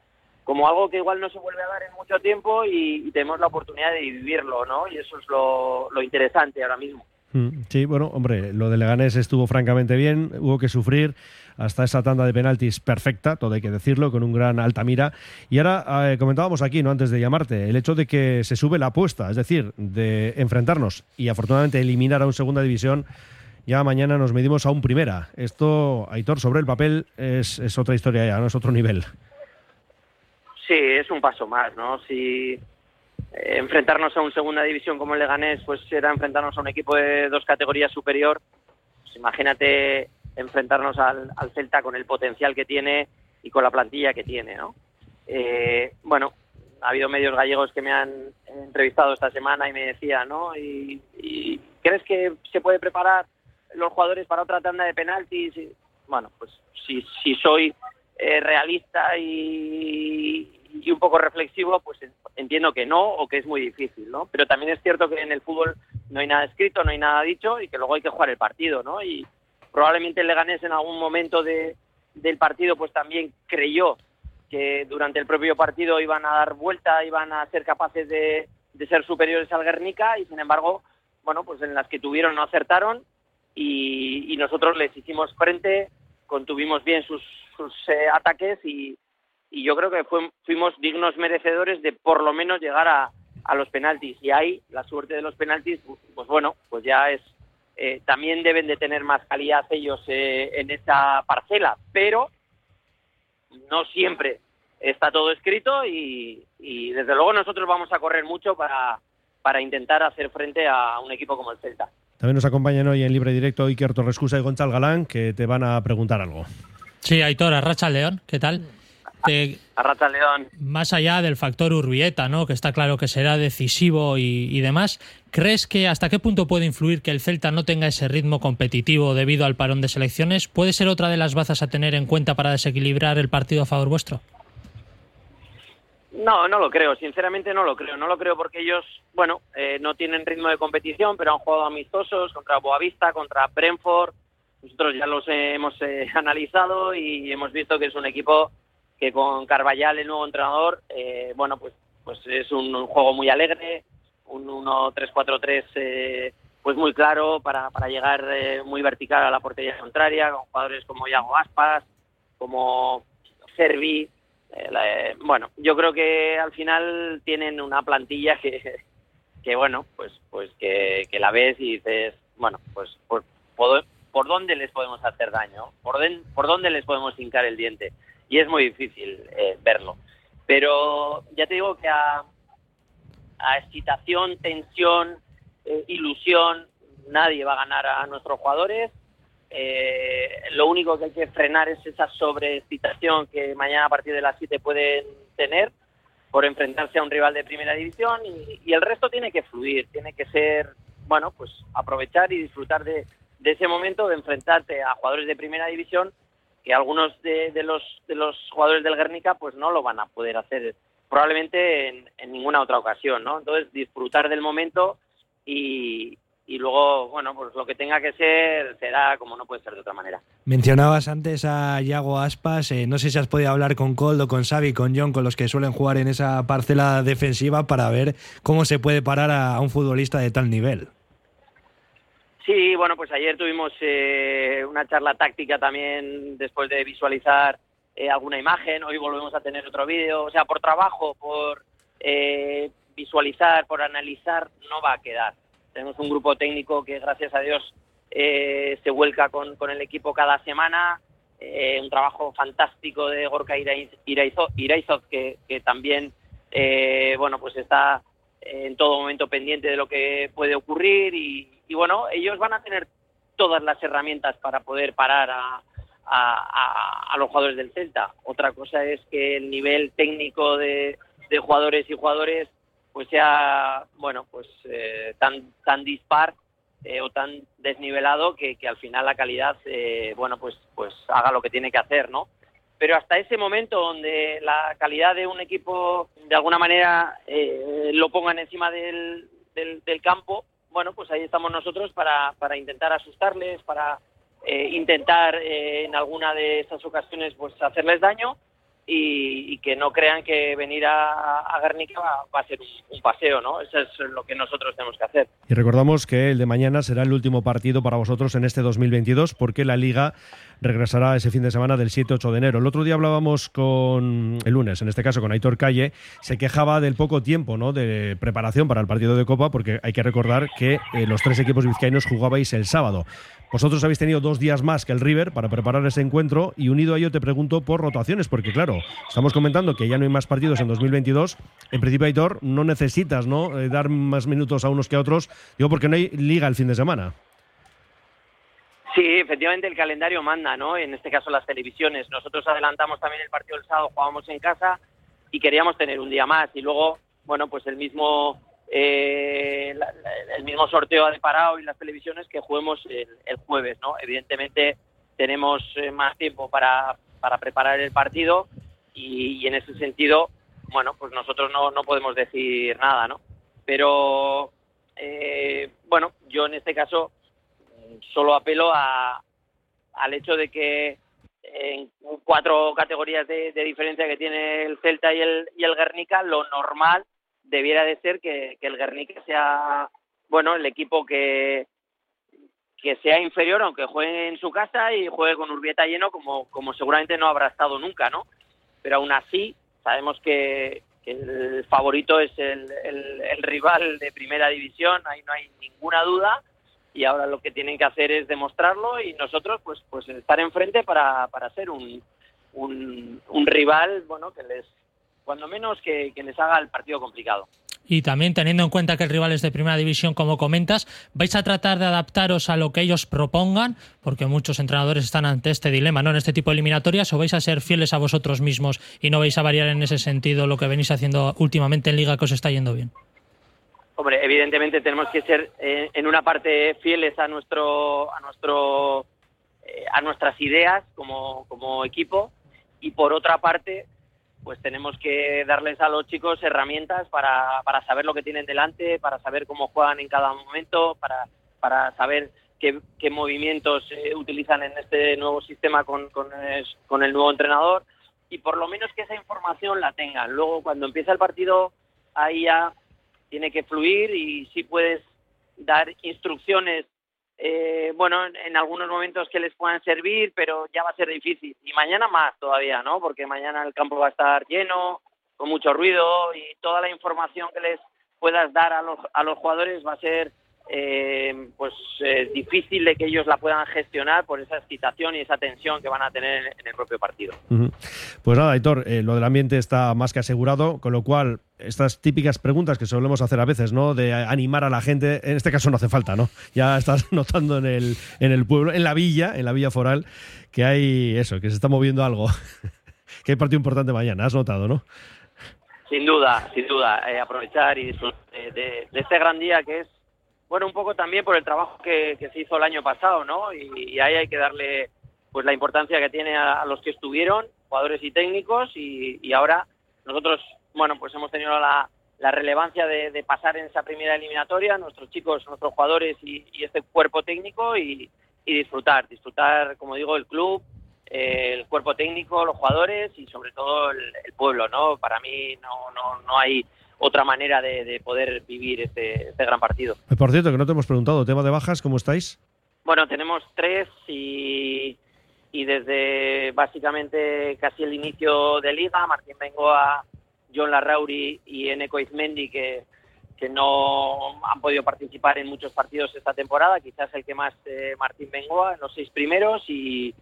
como algo que igual no se vuelve a dar en mucho tiempo y, tenemos la oportunidad de vivirlo, ¿no? Y eso es lo, lo interesante ahora mismo. Mm, Sí, bueno, hombre, lo de Leganés estuvo francamente bien, hubo que sufrir hasta esa tanda de penaltis perfecta, todo hay que decirlo, con un gran Altamira. Y ahora eh, comentábamos aquí, ¿no? antes de llamarte, el hecho de que se sube la apuesta, es decir, de enfrentarnos y afortunadamente eliminar a un segunda división, ya mañana nos medimos a un primera. Esto, Aitor, sobre el papel es, otra historia ya, ¿no? Es otro nivel. Sí, es un paso más, ¿no? Si eh, enfrentarnos a un segunda división como el Leganés, pues era enfrentarnos a un equipo de dos categorías superior. Pues imagínate enfrentarnos al, Celta con el potencial que tiene y con la plantilla que tiene, ¿no? Eh, bueno, ha habido medios gallegos que me han entrevistado esta semana y me decían, ¿no? Y, ¿crees que se puede preparar los jugadores para otra tanda de penaltis? Bueno, pues si, si soy eh, realista y, y un poco reflexivo, pues entiendo que no o que es muy difícil, ¿no? Pero también es cierto que en el fútbol no hay nada escrito, no hay nada dicho y que luego hay que jugar el partido, ¿no? Y probablemente el Leganés en algún momento de, del partido pues también creyó que durante el propio partido iban a dar vuelta, iban a ser capaces de, ser superiores al Guernica y sin embargo, bueno, pues en las que tuvieron no acertaron y, nosotros les hicimos frente, contuvimos bien sus, eh, ataques y, yo creo que fuimos dignos merecedores de por lo menos llegar a, a los penaltis. Y ahí la suerte de los penaltis pues bueno pues ya es eh, también deben de tener más calidad ellos eh, en esa parcela pero no siempre está todo escrito y, y desde luego nosotros vamos a correr mucho para, para intentar hacer frente a un equipo como el Celta. También nos acompañan hoy en libre directo Iker Torrescusa y Gonzalo Galán, que te van a preguntar algo. Sí, Aitor, Arracha León, ¿qué tal? Te- Arracha León. más allá del factor Urbieta, ¿no? que está claro que será decisivo y, y demás, ¿crees que hasta qué punto puede influir que el Celta no tenga ese ritmo competitivo debido al parón de selecciones? ¿Puede ser otra de las bazas a tener en cuenta para desequilibrar el partido a favor vuestro? No, no lo creo, sinceramente no lo creo. No lo creo porque ellos, bueno, eh, no tienen ritmo de competición, pero han jugado amistosos contra Boavista, contra Brentford. Nosotros ya los hemos eh, analizado y hemos visto que es un equipo con Carvallal, el nuevo entrenador, eh, bueno, pues, pues es un, juego muy alegre, un 1-3-4-3 eh, pues muy claro para, para llegar eh, muy vertical a la portería contraria, con jugadores como Iago Aspas, como Servi. eh, eh, bueno, yo creo que al final tienen una plantilla que, que bueno, pues, pues que, la ves y dices, bueno, pues por, por, por dónde les podemos hacer daño, por, den- por dónde les podemos hincar el diente. Y es muy difícil eh, verlo. Pero ya te digo que a, excitación, tensión, eh, ilusión, nadie va a ganar a nuestros jugadores. Eh, lo único que hay que frenar es esa sobreexcitación que mañana a partir de las 7 pueden tener por enfrentarse a un rival de primera división y, y el resto tiene que fluir, tiene que ser, bueno, pues aprovechar y disfrutar de ese momento de enfrentarte a jugadores de primera división que algunos de, los de los jugadores del Guernica pues no lo van a poder hacer probablemente en, ninguna otra ocasión, ¿no? Entonces disfrutar del momento y, y luego, bueno, pues lo que tenga que ser será como no puede ser de otra manera. Mencionabas antes a Yago Aspas, eh, no sé si has podido hablar con Coldo, con Xavi, con John, con los que suelen jugar en esa parcela defensiva para ver cómo se puede parar a un futbolista de tal nivel. Sí, bueno, pues ayer tuvimos eh, una charla táctica también después de visualizar eh, alguna imagen. Hoy volvemos a tener otro vídeo. O sea, por trabajo, por eh, visualizar, por analizar, no va a quedar. Tenemos un grupo técnico que, gracias a Dios, eh, se vuelca con, con el equipo cada semana. Eh, un trabajo fantástico de Gorka Iraiz- Iraizo- Iraizov, que, que también, eh, bueno, pues está en todo momento pendiente de lo que puede ocurrir y, y, bueno, ellos van a tener todas las herramientas para poder parar a, los jugadores del Celta. Otra cosa es que el nivel técnico de, jugadores y jugadores pues sea, bueno, pues eh, tan, tan dispar eh, o tan desnivelado que, que al final la calidad, eh, bueno, pues, pues haga lo que tiene que hacer, ¿no? pero hasta ese momento donde la calidad de un equipo de alguna manera eh, lo pongan encima del, del campo, bueno, pues ahí estamos nosotros para, para intentar asustarles, para eh, intentar eh, en alguna de esas ocasiones pues hacerles daño y, que no crean que venir a, a Guernica va, a ser un paseo, ¿no? Eso es lo que nosotros tenemos que hacer. Y recordamos que el de mañana será el último partido para vosotros en este 2022 porque la liga regresará ese fin de semana del 7-8 de enero. El otro día hablábamos con el lunes, en este caso con Aitor Calle, se quejaba del poco tiempo ¿no? de preparación para el partido de Copa porque hay que recordar que eh, los tres equipos vizcaínos jugabais el sábado. Vosotros habéis tenido dos días más que el River para preparar ese encuentro y unido a ello te pregunto por rotaciones, porque claro, estamos comentando que ya no hay más partidos en 2022. En principio, Aitor, no necesitas ¿no? Eh, dar más minutos a unos que a otros, digo porque no hay liga el fin de semana. Sí, efectivamente el calendario manda, ¿no? En este caso las televisiones. Nosotros adelantamos también el partido del sábado, jugábamos en casa y queríamos tener un día más. Y luego, bueno, pues el mismo eh, el mismo sorteo ha deparado y las televisiones que juguemos el, el jueves, ¿no? Evidentemente tenemos eh, más tiempo para, para preparar el partido y, y en ese sentido, bueno, pues nosotros no, no podemos decir nada, ¿no? Pero, eh, bueno, yo en este caso solo apelo a, al hecho de que en cuatro categorías de, diferencia que tiene el Celta y el, y el Guernica, lo normal debiera de ser que, que el Guernica sea, bueno, el equipo que, que sea inferior, aunque juegue en su casa y juegue con Urbieta lleno, como, como seguramente no habrá estado nunca, ¿no? Pero aún así, sabemos que, que el favorito es el- el rival de primera división, ahí no hay ninguna duda, y ahora lo que tienen que hacer es demostrarlo y nosotros pues pues estar enfrente para, para ser un, un, un rival, bueno, que les, cuando menos que, que les haga el partido complicado. Y también teniendo en cuenta que el rival es de primera división, como comentas, ¿vais a tratar de adaptaros a lo que ellos propongan? Porque muchos entrenadores están ante este dilema, ¿no? En este tipo de eliminatorias, o vais a ser fieles a vosotros mismos y no vais a variar en ese sentido lo que venís haciendo últimamente en Liga que os está yendo bien. Hombre, evidentemente tenemos que ser eh, en una parte fieles a nuestro a nuestro eh, a nuestras ideas como, como equipo y por otra parte pues tenemos que darles a los chicos herramientas para, para saber lo que tienen delante, para saber cómo juegan en cada momento, para, para saber qué, qué movimientos eh, utilizan en este nuevo sistema con, con, el nuevo entrenador y por lo menos que esa información la tengan. Luego cuando empieza el partido ahí ya tiene que fluir y sí puedes dar instrucciones eh, bueno, en, en algunos momentos que les puedan servir, pero ya va a ser difícil. Y mañana más todavía, ¿no? Porque mañana el campo va a estar lleno, con mucho ruido y toda la información que les puedas dar a los, a los jugadores va a ser eh, pues eh, difícil de que ellos la puedan gestionar por esa excitación y esa tensión que van a tener en el propio partido. Pues nada, Aitor, eh, lo del ambiente está más que asegurado, con lo cual estas típicas preguntas que solemos hacer a veces, ¿no? De animar a la gente, en este caso no hace falta, ¿no? Ya estás notando en el, en el pueblo, en la villa, en la villa foral, que hay eso, que se está moviendo algo. que hay partido importante mañana, has notado, ¿no? Sin duda, sin duda, aprovechar y disfrutar de, de- de este gran día que es, bueno, un poco también por el trabajo que, se hizo el año pasado, ¿no? Y, y ahí hay que darle pues la importancia que tiene a, los que estuvieron, jugadores y técnicos, y, y ahora nosotros, bueno, pues hemos tenido la, relevancia de, pasar en esa primera eliminatoria, nuestros chicos, nuestros jugadores y, este cuerpo técnico y, y disfrutar, disfrutar, como digo, el club, eh, el cuerpo técnico, los jugadores y sobre todo el, el pueblo, ¿no? Para mí no, no, no hay otra manera de, de poder vivir este, este gran partido. Eh, Por cierto, que no te hemos preguntado, tema de bajas, ¿cómo estáis? Bueno, tenemos tres y, y desde básicamente casi el inicio de liga, Martín Bengoa, John Larrauri y Eneco Izmendi, que, que no han podido participar en muchos partidos esta temporada, quizás el que más eh, Martín Bengoa en los seis primeros y,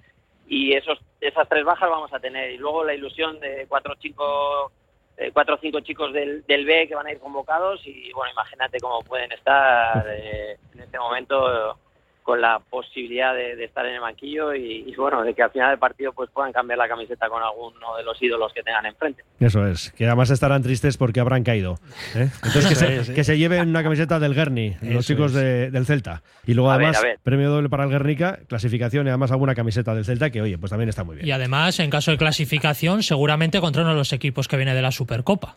y esos, esas tres bajas vamos a tener. Y luego la ilusión de cuatro chicos eh, cuatro o cinco chicos del, del B que van a ir convocados y bueno, imagínate cómo pueden estar eh, en este momento con la posibilidad de, de estar en el banquillo y, y, bueno, de que al final del partido pues puedan cambiar la camiseta con alguno de los ídolos que tengan enfrente. Eso es, que además estarán tristes porque habrán caído. ¿eh? Entonces que se, que se lleven una camiseta del Guerni, los chicos es. de- del Celta. Y luego A además, ver. premio doble para el Guernica, clasificación y además alguna camiseta del Celta que, oye, pues también está muy bien. Y además, en caso de clasificación, seguramente contra uno de los equipos que viene de la Supercopa.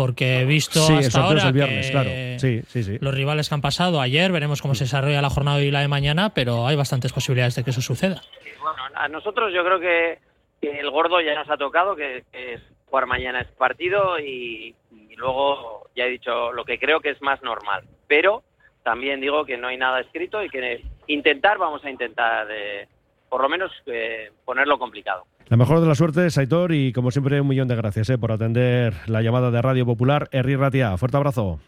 Porque he visto Sí, el hasta ahora el viernes, que claro. Sí, sí, sí. los rivales que han pasado ayer, veremos cómo se desarrolla la jornada y la de mañana, pero hay bastantes posibilidades de que eso suceda. Bueno, a nosotros yo creo que, que el gordo ya nos ha tocado, que, que es jugar mañana este partido y, y luego ya he dicho lo que creo que es más normal. Pero también digo que no hay nada escrito y que intentar, vamos a intentar, eh, por lo menos eh, ponerlo complicado. La mejor de la suerte, Saitor, y como siempre, un millón de gracias eh, por atender la llamada de Radio Popular. Herri Ratia, fuerte abrazo.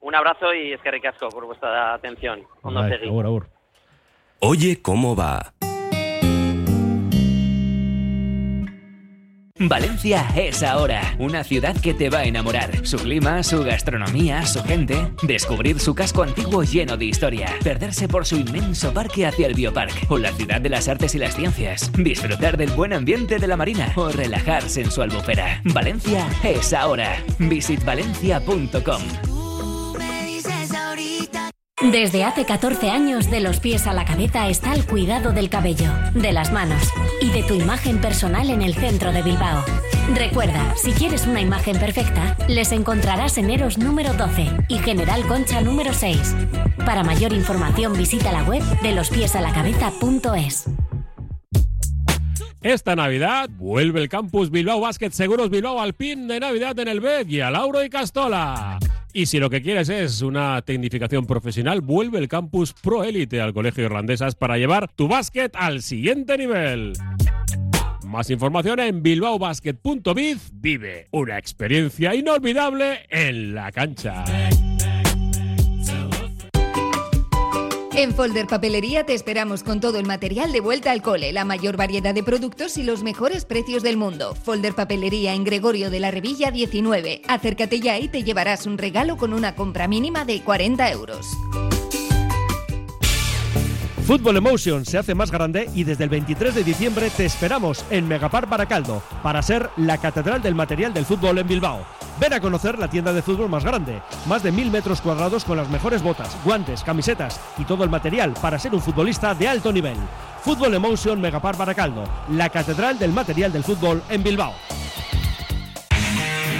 Un abrazo y es que ricasco por vuestra atención. Ay. Oye cómo va. Valencia es ahora, una ciudad que te va a enamorar. Su clima, su gastronomía, su gente. Descubrir su casco antiguo lleno de historia. Perderse por su inmenso parque hacia el Biopark o la ciudad de las artes y las ciencias. Disfrutar del buen ambiente de la marina o relajarse en su albufera. Valencia es ahora. Visitvalencia.com. Desde hace 14 años, de los pies a la cabeza está el cuidado del cabello, de las manos y de tu imagen personal en el centro de Bilbao. Recuerda, si quieres una imagen perfecta, les encontrarás en Eros número 12 y General Concha número 6. Para mayor información visita la web de lospiesalacabeza.es. Esta Navidad vuelve el campus Bilbao Basket Seguros Bilbao al pin de Navidad en el BED y a Lauro y Castola. Y si lo que quieres es una tecnificación profesional, vuelve el campus Pro Elite al Colegio Irlandesas para llevar tu básquet al siguiente nivel. Más información en bilbaobasket.biz. Vive una experiencia inolvidable en la cancha. En Folder Papelería te esperamos con todo el material de vuelta al cole, la mayor variedad de productos y los mejores precios del mundo. Folder Papelería en Gregorio de la Revilla 19. Acércate ya y te llevarás un regalo con una compra mínima de 40 euros. Fútbol Emotion se hace más grande y desde el 23 de diciembre te esperamos en Megapar Baracaldo para ser la catedral del material del fútbol en Bilbao. Ven a conocer la tienda de fútbol más grande, más de mil metros cuadrados con las mejores botas, guantes, camisetas y todo el material para ser un futbolista de alto nivel. Fútbol Emotion Megapar Baracaldo, la catedral del material del fútbol en Bilbao.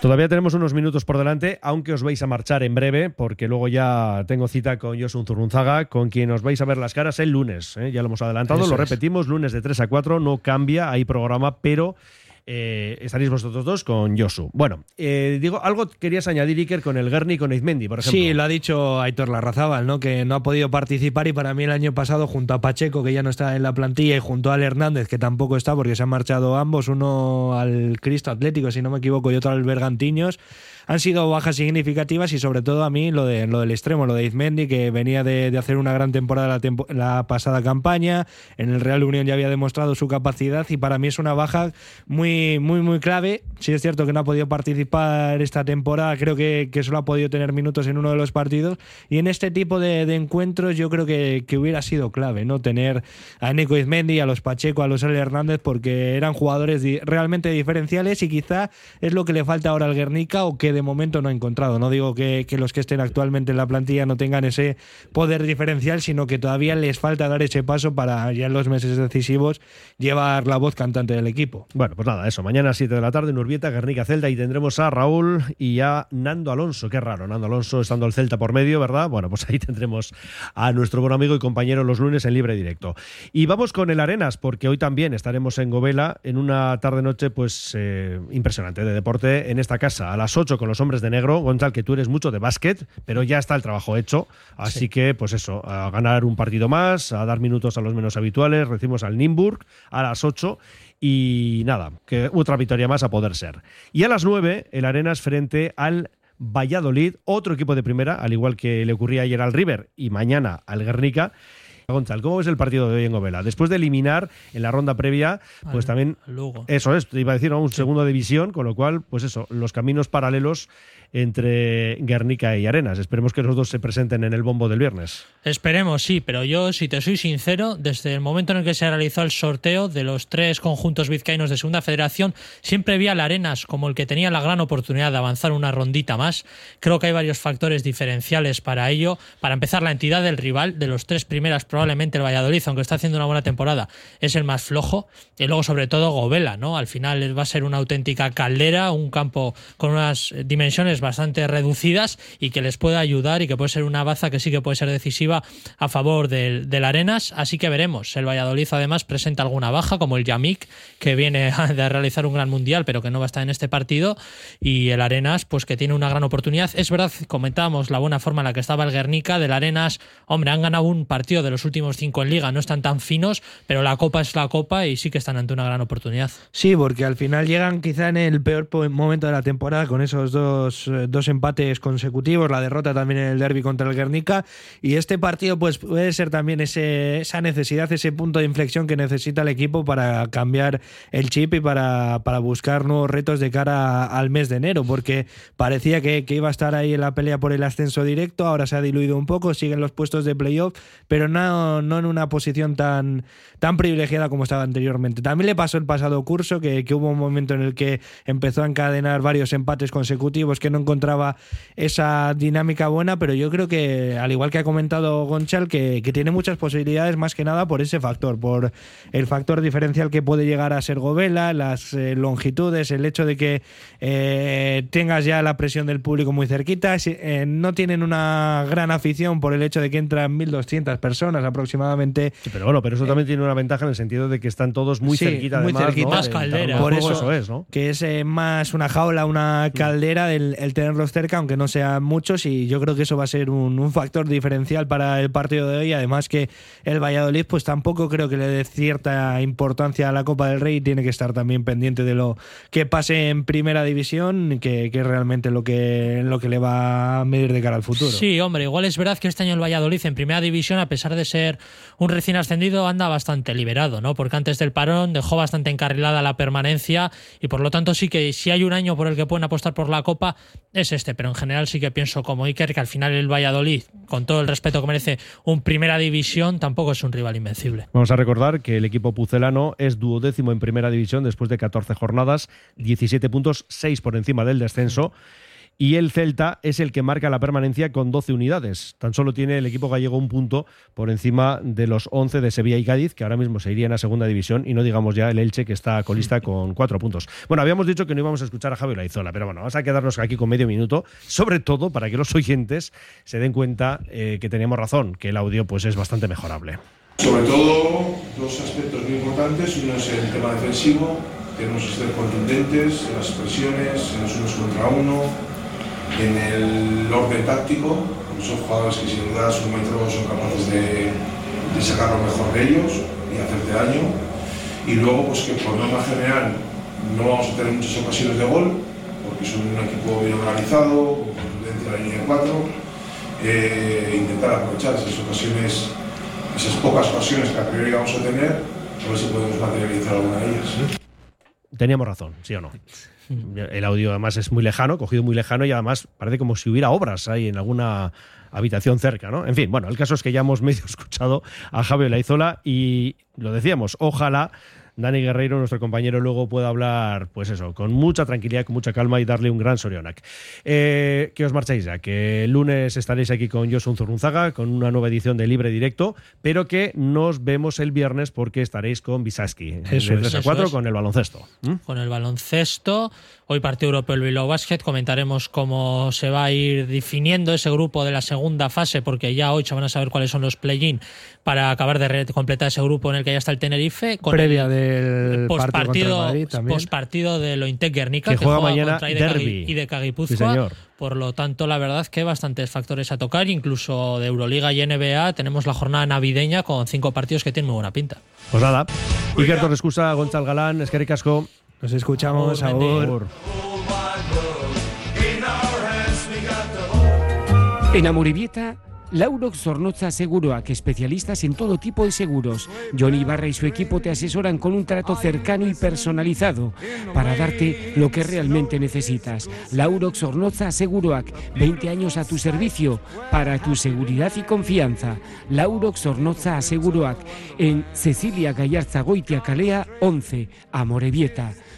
Todavía tenemos unos minutos por delante, aunque os vais a marchar en breve, porque luego ya tengo cita con Josun Zurunzaga, con quien os vais a ver las caras el lunes. ¿eh? Ya lo hemos adelantado, Eso lo es. repetimos, lunes de 3 a 4, no cambia, hay programa, pero eh, estaréis vosotros dos con Josu. Bueno, eh, digo, algo querías añadir, Iker, con el Gerni y con Izmendi, por ejemplo. Sí, lo ha dicho Aitor Larrazábal, ¿no? que no ha podido participar y para mí el año pasado junto a Pacheco, que ya no está en la plantilla, y junto Al Hernández, que tampoco está porque se han marchado ambos, uno al Cristo Atlético, si no me equivoco, y otro al Bergantiños, han sido bajas significativas y sobre todo a mí lo, de, lo del extremo, lo de Izmendi, que venía de, de hacer una gran temporada la, la pasada campaña, en el Real Unión ya había demostrado su capacidad y para mí es una baja muy, muy, muy clave. Sí es cierto que no ha podido participar esta temporada, creo que, que solo ha podido tener minutos en uno de los partidos y en este tipo de, encuentros yo creo que, que hubiera sido clave, ¿no? Tener a Nico Izmendi, a los Pacheco, a los L. Hernández, porque eran jugadores realmente diferenciales y quizá es lo que le falta ahora al Guernica o que de momento no ha encontrado. No digo que, los que estén actualmente en la plantilla no tengan ese poder diferencial, sino que todavía les falta dar ese paso para ya en los meses decisivos llevar la voz cantante del equipo. Bueno, pues nada, eso. Mañana a 7 de la tarde en Urbieta, Guernica Celta y tendremos a Raúl y a Nando Alonso. Qué raro, Nando Alonso estando el Celta por medio, ¿verdad? Bueno, pues ahí tendremos a nuestro buen amigo y compañero los lunes en libre directo. Y vamos con el Arenas, porque hoy también estaremos en Govela en una tarde-noche pues eh, impresionante de deporte en esta casa. A las 8 con los hombres de negro. Gonzalo, que tú eres mucho de básquet, pero ya está el trabajo hecho. Así Sí. que, pues eso, a ganar un partido más, a dar minutos a los menos habituales. Recibimos al Nimburg a las 8 y nada, que otra victoria más a poder ser. Y a las 9, el Arenas frente al Valladolid, otro equipo de primera, al igual que le ocurría ayer al River y mañana al Guernica. Gonzalo, ¿cómo ves el partido de hoy en Govela? Después de eliminar en la ronda previa, pues Al- también al Lugo. eso es, te iba a decir, ¿no? un segundo división, con lo cual, pues eso, los caminos paralelos entre Guernica y Arenas. Esperemos que los dos se presenten en el bombo del viernes. Esperemos, sí, pero yo, si te soy sincero, desde el momento en el que se realizó el sorteo de los tres conjuntos vizcaínos de Segunda Federación, siempre vi al Arenas como el que tenía la gran oportunidad de avanzar una rondita más. Creo que hay varios factores diferenciales para ello. Para empezar, la entidad del rival, de los tres primeras, probablemente el Valladolid, aunque está haciendo una buena temporada, es el más flojo. Y luego, sobre todo, Govela, ¿no? Al final va a ser una auténtica caldera, un campo con unas dimensiones bastante reducidas y que les puede ayudar y que puede ser una baza que sí que puede ser decisiva a favor del, Arenas. Así que veremos. El Valladolid además presenta alguna baja, como el Yamik, que viene de realizar un gran mundial, pero que no va a estar en este partido. Y el Arenas, pues que tiene una gran oportunidad. Es verdad, comentábamos la buena forma en la que estaba el Guernica. Del Arenas, hombre, han ganado un partido de los últimos cinco en liga, no están tan finos, pero la copa es la copa y sí que están ante una gran oportunidad. Sí, porque al final llegan quizá en el peor momento de la temporada con esos dos, eh, dos empates consecutivos, la derrota también en el derby contra el Guernica y este partido pues puede ser también ese, esa necesidad, ese punto de inflexión que necesita el equipo para cambiar el chip y para, para buscar nuevos retos de cara al mes de enero, porque parecía que, que iba a estar ahí en la pelea por el ascenso directo, ahora se ha diluido un poco, siguen los puestos de playoff, pero no, no en una posición tan, tan privilegiada como estaba anteriormente. También le pasó el pasado curso, que, que hubo un momento en el que empezó a encadenar varios empates consecutivos, que no encontraba esa dinámica buena, pero yo creo que, al igual que ha comentado Gonchal, que, que tiene muchas posibilidades más que nada por ese factor, por el factor diferencial que puede llegar a ser Govela, las eh, longitudes, el hecho de que eh, tengas ya la presión del público muy cerquita. Si- eh, no tienen una gran afición por el hecho de que entran 1.200 personas aproximadamente. Pero bueno, pero eso también tiene una ventaja en el sentido de que están todos muy Sí, cerquita, muy además, cerquita. ¿no? Más caldera. Por eso, eso es, ¿no? que es eh, más una jaula, una caldera del el tenerlos cerca, aunque no sean muchos, y yo creo que eso va a ser un, factor diferencial para el partido de hoy. Además que el Valladolid, pues tampoco creo que le dé cierta importancia a la Copa del Rey, tiene que estar también pendiente de lo que pase en Primera División, que, que es realmente lo que, lo que le va a medir de cara al futuro. Sí, hombre, igual es verdad que este año el Valladolid en primera división, a pesar de ser un recién ascendido, anda bastante liberado, ¿no? Porque antes del parón dejó bastante encarrilada la permanencia y por lo tanto sí que si hay un año por el que pueden apostar por la Copa es este, pero en general sí que pienso como Iker que al final el Valladolid, con todo el respeto que merece un primera división, tampoco es un rival invencible. Vamos a recordar que el equipo pucelano es duodécimo en primera división después de 14 jornadas, 17 puntos, 6 por encima del descenso. Y el Celta es el que marca la permanencia con 12 unidades. Tan solo tiene el equipo gallego un punto por encima de los 11 de Sevilla y Cádiz, que ahora mismo se irían a segunda división, y no digamos ya el Elche, que está colista con 4 puntos. Bueno, habíamos dicho que no íbamos a escuchar a Javi Laizola, pero bueno, vamos a quedarnos aquí con medio minuto, sobre todo para que los oyentes se den cuenta eh, que teníamos razón, que el audio pues es bastante mejorable. Sobre todo, dos aspectos muy importantes. Uno es el tema defensivo. Tenemos que ser contundentes en las presiones, en los unos contra uno, en el orden táctico. Son jugadores que sin duda son maestros, son capaces de, de sacar lo mejor de ellos y hacerte daño. Y luego, pues que por norma general no vamos a tener muchas ocasiones de gol, porque son un equipo bien organizado, contundencia en la línea de cuatro. Eh, intentar aprovechar esas esas pocas ocasiones que a priori vamos a tener, a ver si podemos materializar alguna de ellas. Teníamos razón, ¿sí o no? El audio además es muy lejano, cogido muy lejano y además parece como si hubiera obras ahí en alguna habitación cerca, ¿no? En fin, bueno, el caso es que ya hemos medio escuchado a Javier Laizola y lo decíamos, ojalá Dani Guerreiro, nuestro compañero, luego pueda hablar, pues eso, con mucha tranquilidad, con mucha calma y darle un gran Sorionac. Eh, que os marchéis ya, que el lunes estaréis aquí con Josun Zurrunzaga, con una nueva edición de Libre Directo, pero que nos vemos el viernes porque estaréis con Bisaski. Eso de es. 3 a 4 Eso es. con el baloncesto. ¿Mm? Con el baloncesto, hoy partido europeo el Bilbao Basket, comentaremos cómo se va a ir definiendo ese grupo de la segunda fase, porque ya hoy se van a saber cuáles son los play-in para acabar de completar ese grupo en el que ya está el Tenerife. Con Previa el del partido postpartido postpartido de Lointec Guernica, Que que, juega mañana contra IDK derbi. y de Guipúzcoa. Sí. Por lo tanto, la verdad que bastantes factores a tocar, incluso de Euroliga y NBA. Tenemos la jornada navideña con cinco partidos que tienen muy buena pinta. Pues nada, Iker Torrescusa, Gonzalo Galán, Esqueri Casco. Nos escuchamos, Agur, Agur. En Amorebieta, Laurox Zornoza Seguroac, especialistas en todo tipo de seguros. Johnny Ibarra y su equipo te asesoran con un trato cercano y personalizado para darte lo que realmente necesitas. Laurox Zornoza Seguroac, 20 años a tu servicio para tu seguridad y confianza. Laurox Zornoza Seguroac, en Cecilia Gallarza Goitia Calea 11, Amorebieta.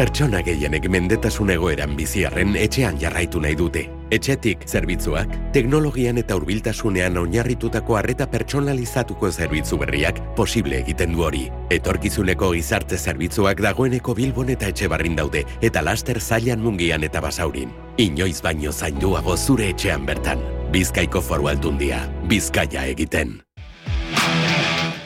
Pertsona gehienek mendetasun egoeran biziarren etxean jarraitu nahi dute. Etxetik zerbitzuak, teknologian eta hurbiltasunean oinarritutako arreta pertsonalizatuko zerbitzu berriak posible egiten du hori. Etorkizuneko gizarte zerbitzuak dagoeneko Bilbon eta Etxebarrin daude eta laster zailan mungian eta basaurin. Inoiz baino zainduago zure etxean bertan. Bizkaiko foru aldundia, Bizkaia egiten.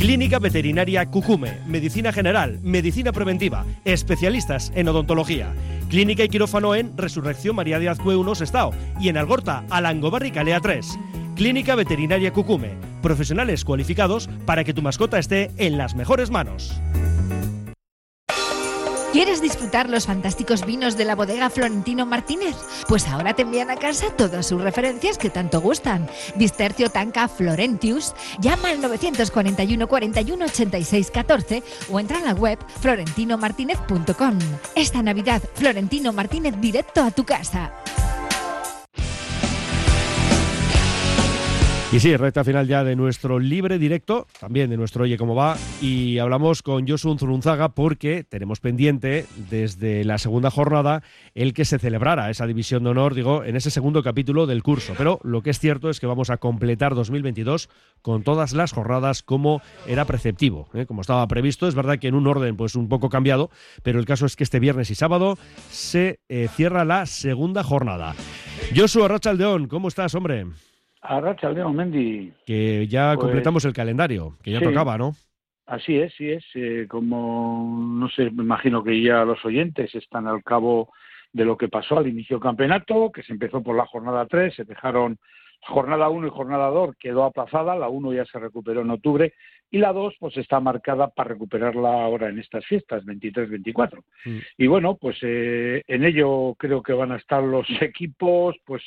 Clínica Veterinaria Cucume, Medicina General, Medicina Preventiva, especialistas en odontología. Clínica y quirófano en Resurrección María de Azcue 1 Sestao y en Algorta, Alangobarri Calea 3. Clínica Veterinaria Cucume, profesionales cualificados para que tu mascota esté en las mejores manos. ¿Quieres disfrutar los fantásticos vinos de la bodega Florentino Martínez? Pues ahora te envían a casa todas sus referencias que tanto gustan. Distercio Tanca Florentius, llama al 941 41 86 14 o entra en la web florentinomartinez.com. Esta Navidad, Florentino Martínez directo a tu casa. Y sí, recta final ya de nuestro libre directo, también de nuestro Oye Cómo Va, y hablamos con Josun Zurunzaga porque tenemos pendiente desde la segunda jornada el que se celebrara esa división de honor, digo, en ese segundo capítulo del curso. Pero lo que es cierto es que vamos a completar 2022 con todas las jornadas como era preceptivo, ¿eh? como estaba previsto. Es verdad que en un orden pues un poco cambiado, pero el caso es que este viernes y sábado se eh, cierra la segunda jornada. Josu Arrachaldeón, ¿cómo estás, hombre? Arrachaldeón, Mendy. Que ya Pues, completamos el calendario, que ya sí. tocaba, ¿no? Así es, sí es. eh, como, no sé, me imagino que ya los oyentes están al cabo de lo que pasó al inicio del campeonato, que se empezó por la jornada 3, se dejaron jornada 1 y jornada 2, quedó aplazada, la 1 ya se recuperó en octubre, y la 2 pues está marcada para recuperarla ahora en estas fiestas, 23-24. Y bueno, pues eh, en ello creo que van a estar los equipos, pues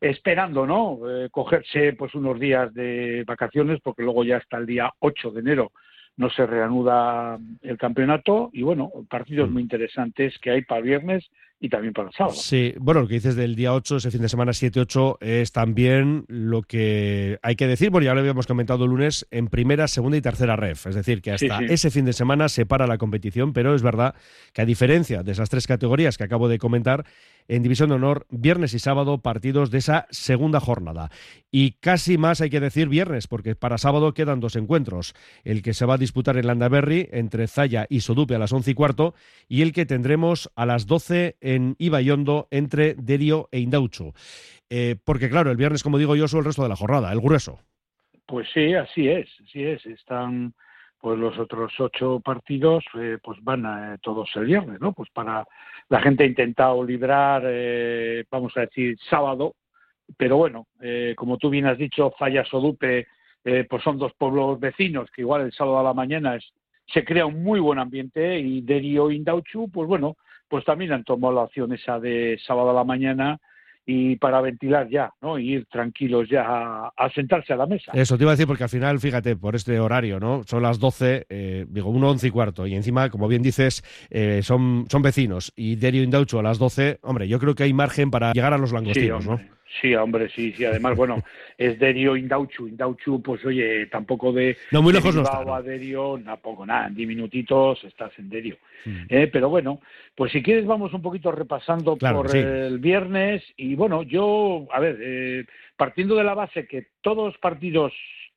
esperando, ¿no? Eh, cogerse pues unos días de vacaciones, porque luego ya hasta el día 8 de enero no se reanuda el campeonato y bueno, partidos muy interesantes que hay para viernes y también para el sábado. Sí, bueno, lo que dices del día 8, ese fin de semana 7-8, es también lo que hay que decir, porque ya lo habíamos comentado el lunes, en primera, segunda y tercera ref. Es decir, que hasta Sí, sí. ese fin de semana se para la competición, pero es verdad que a diferencia de esas tres categorías que acabo de comentar, en División de Honor, viernes y sábado, partidos de esa segunda jornada. Y casi más hay que decir viernes, porque para sábado quedan dos encuentros. El que se va a disputar en Landaberry entre Zaya y Sodupe a las 11 y cuarto, y el que tendremos a las 12 en Ibayondo entre Derio e Indauchu. Eh, porque claro, el viernes, como digo yo, son el resto de la jornada, el grueso. Pues sí, así es, así es. Están pues los otros ocho partidos, eh, pues van a, todos el viernes, ¿no? Pues para la gente ha intentado librar, eh, vamos a decir, sábado, pero bueno, eh, como tú bien has dicho, Falla Sodupe, eh, pues son dos pueblos vecinos que igual el sábado a la mañana es, se crea un muy buen ambiente y Derio Indauchu, pues bueno, pues también han tomado la opción esa de sábado a la mañana y para ventilar ya, ¿no? Y ir tranquilos ya a, a sentarse a la mesa. Eso te iba a decir, porque al final, fíjate, por este horario, ¿no? Son las 12, eh, digo, 1, 11 y cuarto, y encima, como bien dices, eh, son, son vecinos, y Derio Indaucho a las 12, hombre, yo creo que hay margen para llegar a los langostinos, Sí, ¿no? Sí, hombre, sí, sí. Además, bueno, es Derio Indauchu. Indauchu, pues oye, tampoco de. No, muy de lejos no Bilbao está, ¿no? a Derio, tampoco, nada. En 10 minutitos estás en Derio. Mm. Eh, pero bueno, pues si quieres, vamos un poquito repasando Claro, por sí. el viernes. Y bueno, yo, a ver, eh, partiendo de la base que todos los partidos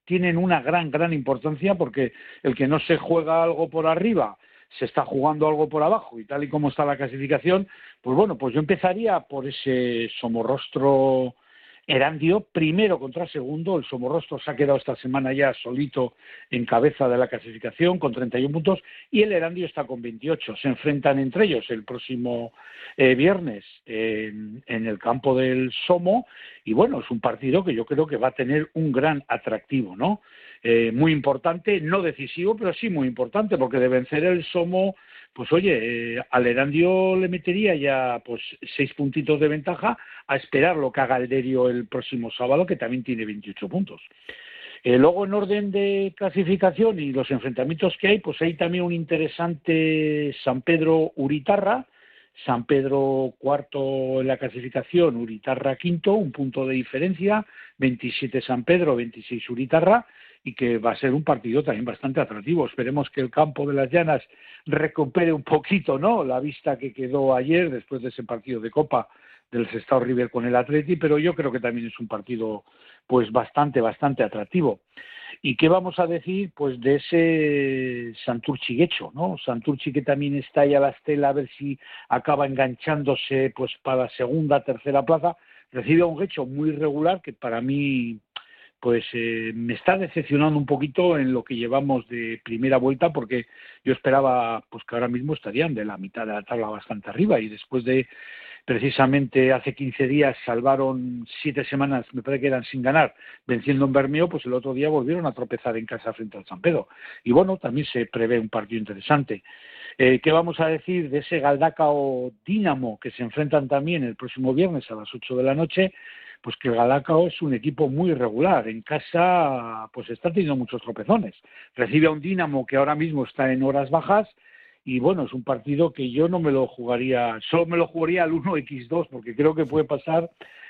tienen una gran, gran importancia, porque el que no se juega algo por arriba se está jugando algo por abajo y tal y como está la clasificación, pues bueno, pues yo empezaría por ese somorrostro Erandio, primero contra segundo, el Somorrostro se ha quedado esta semana ya solito en cabeza de la clasificación con 31 puntos y el Erandio está con 28. Se enfrentan entre ellos el próximo eh, viernes en, en el campo del Somo y bueno, es un partido que yo creo que va a tener un gran atractivo, ¿no? Eh, muy importante, no decisivo, pero sí muy importante, porque de vencer el Somo, pues oye, eh, al Erandio le metería ya pues seis puntitos de ventaja a esperar lo que haga el Derio el próximo sábado, que también tiene 28 puntos. Eh, luego, en orden de clasificación y los enfrentamientos que hay, pues hay también un interesante San Pedro Uritarra, San Pedro cuarto en la clasificación, Uritarra quinto, un punto de diferencia, 27 San Pedro, 26 Uritarra, y que va a ser un partido también bastante atractivo. Esperemos que el campo de las llanas recupere un poquito, ¿no? La vista que quedó ayer después de ese partido de Copa del Sestao River con el Atleti, pero yo creo que también es un partido pues bastante, bastante atractivo. ¿Y qué vamos a decir? Pues de ese Santurchi Guecho, ¿no? Santurchi que también está ahí a la estela a ver si acaba enganchándose pues para la segunda, tercera plaza. Recibe a un Guecho muy regular que para mí pues eh, me está decepcionando un poquito en lo que llevamos de primera vuelta porque yo esperaba pues que ahora mismo estarían de la mitad de la tabla bastante arriba y después de precisamente hace 15 días salvaron siete semanas, me parece que eran sin ganar, venciendo en Bermeo, pues el otro día volvieron a tropezar en casa frente al San Pedro. Y bueno, también se prevé un partido interesante. Eh, ¿Qué vamos a decir de ese Galdacao Dínamo que se enfrentan también el próximo viernes a las 8 de la noche? Pues que el es un equipo muy irregular. En casa, pues está teniendo muchos tropezones. Recibe a un Dínamo que ahora mismo está en horas bajas y bueno, es un partido que yo no me lo jugaría, solo me lo jugaría al 1x2 porque creo que puede pasar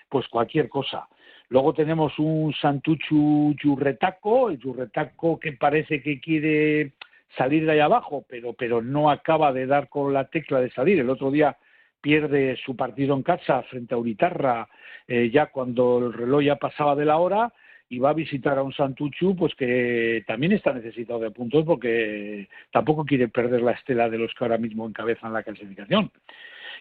pues cualquier cosa. Luego tenemos un Santuchu Yurretaco, el Yurretaco que parece que quiere salir de ahí abajo, pero, pero no acaba de dar con la tecla de salir. El otro día pierde su partido en casa frente a Uritarra, eh, ya cuando el reloj ya pasaba de la hora, y va a visitar a un Santuchu pues que también está necesitado de puntos porque tampoco quiere perder la estela de los que ahora mismo encabezan la clasificación.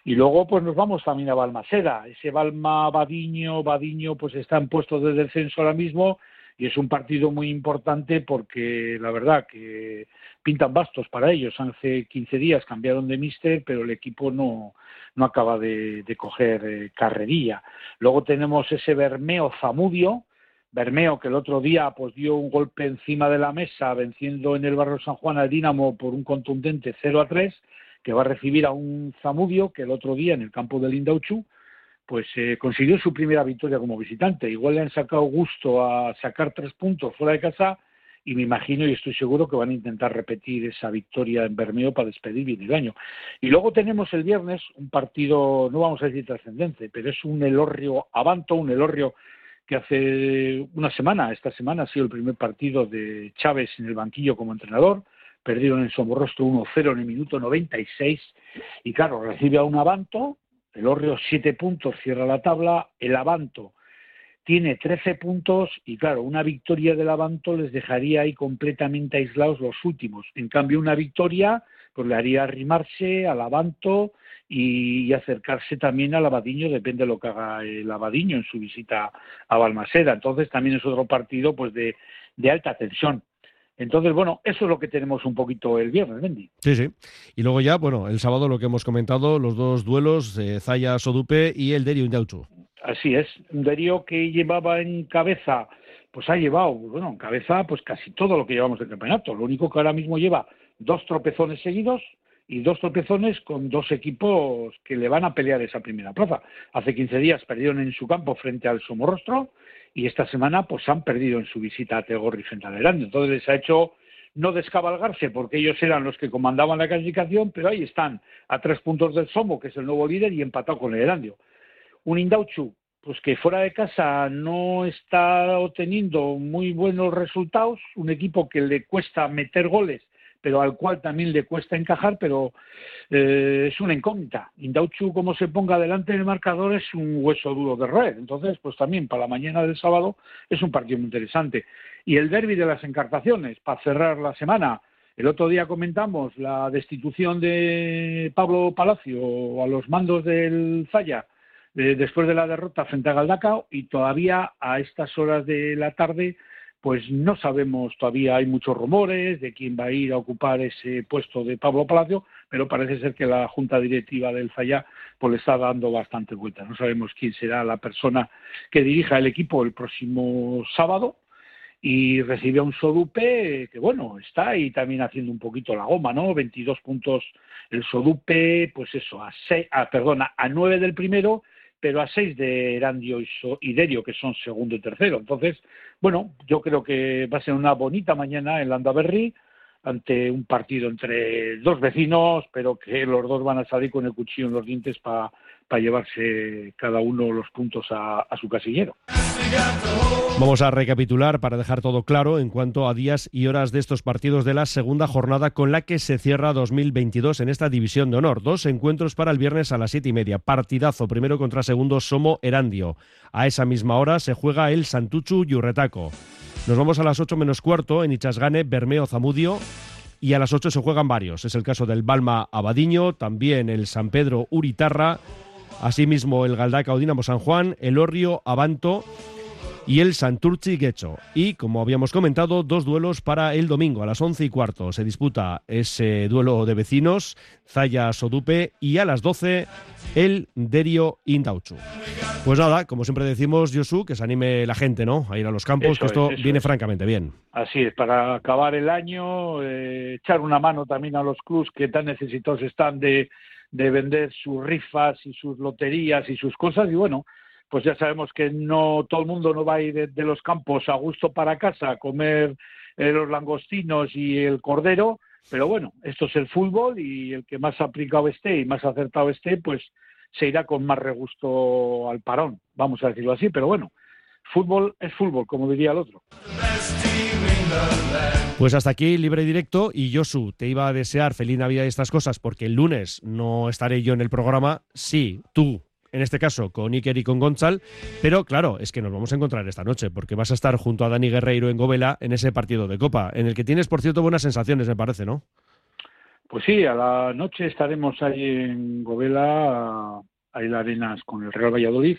Y luego pues nos vamos también a Balmaseda, ese Balma Badiño, Badiño pues está en puestos de descenso ahora mismo y es un partido muy importante porque la verdad que pintan bastos para ellos. Hace 15 días cambiaron de mister, pero el equipo no, no acaba de, coger eh, carrerilla. Luego tenemos ese Bermeo Zamudio, Bermeo, que el otro día pues dio un golpe encima de la mesa, venciendo en el barrio San Juan al Dinamo por un contundente 0 a 3, que va a recibir a un Zamudio que el otro día en el campo del Indauchu pues eh, consiguió su primera victoria como visitante. Igual le han sacado gusto a sacar tres puntos fuera de casa y me imagino y estoy seguro que van a intentar repetir esa victoria en Bermeo para despedir bien el año. Y luego tenemos el viernes un partido, no vamos a decir trascendente, pero es un Elorrio Avanto, un Elorrio que hace una semana, esta semana ha sido el primer partido de Chávez en el banquillo como entrenador, perdieron en Somorrostro 1-0 en el minuto 96 y claro, recibe a un Avanto, el Orrio siete puntos, cierra la tabla, el Avanto tiene 13 puntos y claro, una victoria del Avanto les dejaría ahí completamente aislados los últimos. En cambio, una victoria pues le haría arrimarse al Avanto y, acercarse también al Abadiño, depende de lo que haga el Abadiño en su visita a Balmaseda. Entonces también es otro partido pues de, alta tensión. Entonces, bueno, eso es lo que tenemos un poquito el viernes, Bendy. Sí, sí. Y luego ya, bueno, el sábado lo que hemos comentado, los dos duelos, eh, Zaya Sodupe y el Derio Indauchu. Así es, un Derio que llevaba en cabeza, pues ha llevado, bueno, en cabeza pues casi todo lo que llevamos del campeonato. Lo único que ahora mismo lleva dos tropezones seguidos, y dos tropezones con dos equipos que le van a pelear esa primera plaza. Hace 15 días perdieron en su campo frente al Somorrostro y esta semana pues han perdido en su visita a Tegorri frente al Erandio. Entonces les ha hecho no descabalgarse porque ellos eran los que comandaban la clasificación, pero ahí están a tres puntos del Somo, que es el nuevo líder, y empatado con el Erandio. Un Indauchu, pues que fuera de casa no está obteniendo muy buenos resultados, un equipo que le cuesta meter goles pero al cual también le cuesta encajar, pero eh, es una incógnita. Indauchu, como se ponga delante del marcador, es un hueso duro de red. Entonces, pues también para la mañana del sábado es un partido muy interesante. Y el derby de las encartaciones, para cerrar la semana. El otro día comentamos la destitución de Pablo Palacio a los mandos del Falla eh, después de la derrota frente a Galdacao y todavía a estas horas de la tarde pues no sabemos todavía, hay muchos rumores de quién va a ir a ocupar ese puesto de Pablo Palacio, pero parece ser que la junta directiva del Falla pues le está dando bastante vuelta. No sabemos quién será la persona que dirija el equipo el próximo sábado y recibe a un Sodupe que bueno, está ahí también haciendo un poquito la goma, ¿no? 22 puntos el Sodupe, pues eso, a seis, perdona, a 9 del primero pero a seis de Erandio y Derio, que son segundo y tercero. Entonces, bueno, yo creo que va a ser una bonita mañana en Landaberry ante un partido entre dos vecinos, pero que los dos van a salir con el cuchillo en los dientes para llevarse cada uno los puntos a su casillero. Vamos a recapitular para dejar todo claro en cuanto a días y horas de estos partidos de la segunda jornada con la que se cierra 2022 en esta división de honor. Dos encuentros para el viernes a las siete y media. Partidazo primero contra segundo Somo Erandio. A esa misma hora se juega el Santuchu Yurretaco. Nos vamos a las 8 menos cuarto en Ichasgane, Bermeo Zamudio. Y a las 8 se juegan varios. Es el caso del Balma Abadiño, también el San Pedro Uritarra, asimismo el Galdaca Odínamo San Juan, el Orrio Abanto y el Santurci Guecho. Y como habíamos comentado, dos duelos para el domingo a las 11 y cuarto. Se disputa ese duelo de vecinos, Zaya Sodupe, y a las 12 el Derio Indauchu. Pues nada, como siempre decimos, Josu, que se anime la gente, ¿no? A ir a los campos, Eso que esto es, viene es. francamente bien. Así es, para acabar el año, eh, echar una mano también a los clubs que tan necesitados están de, de vender sus rifas y sus loterías y sus cosas. Y bueno, pues ya sabemos que no todo el mundo no va a ir de, los campos a gusto para casa a comer eh, los langostinos y el cordero. Pero bueno, esto es el fútbol y el que más aplicado esté y más acertado esté, pues se irá con más regusto al parón, vamos a decirlo así. Pero bueno, fútbol es fútbol, como diría el otro. Pues hasta aquí, libre y directo. Y Josu, te iba a desear feliz Navidad y estas cosas, porque el lunes no estaré yo en el programa. Sí, tú, en este caso, con Iker y con Gonzal. Pero claro, es que nos vamos a encontrar esta noche, porque vas a estar junto a Dani Guerreiro en Govela en ese partido de Copa, en el que tienes, por cierto, buenas sensaciones, me parece, ¿no? Pues sí, a la noche estaremos ahí en Govela, ahí en Arenas con el Real Valladolid.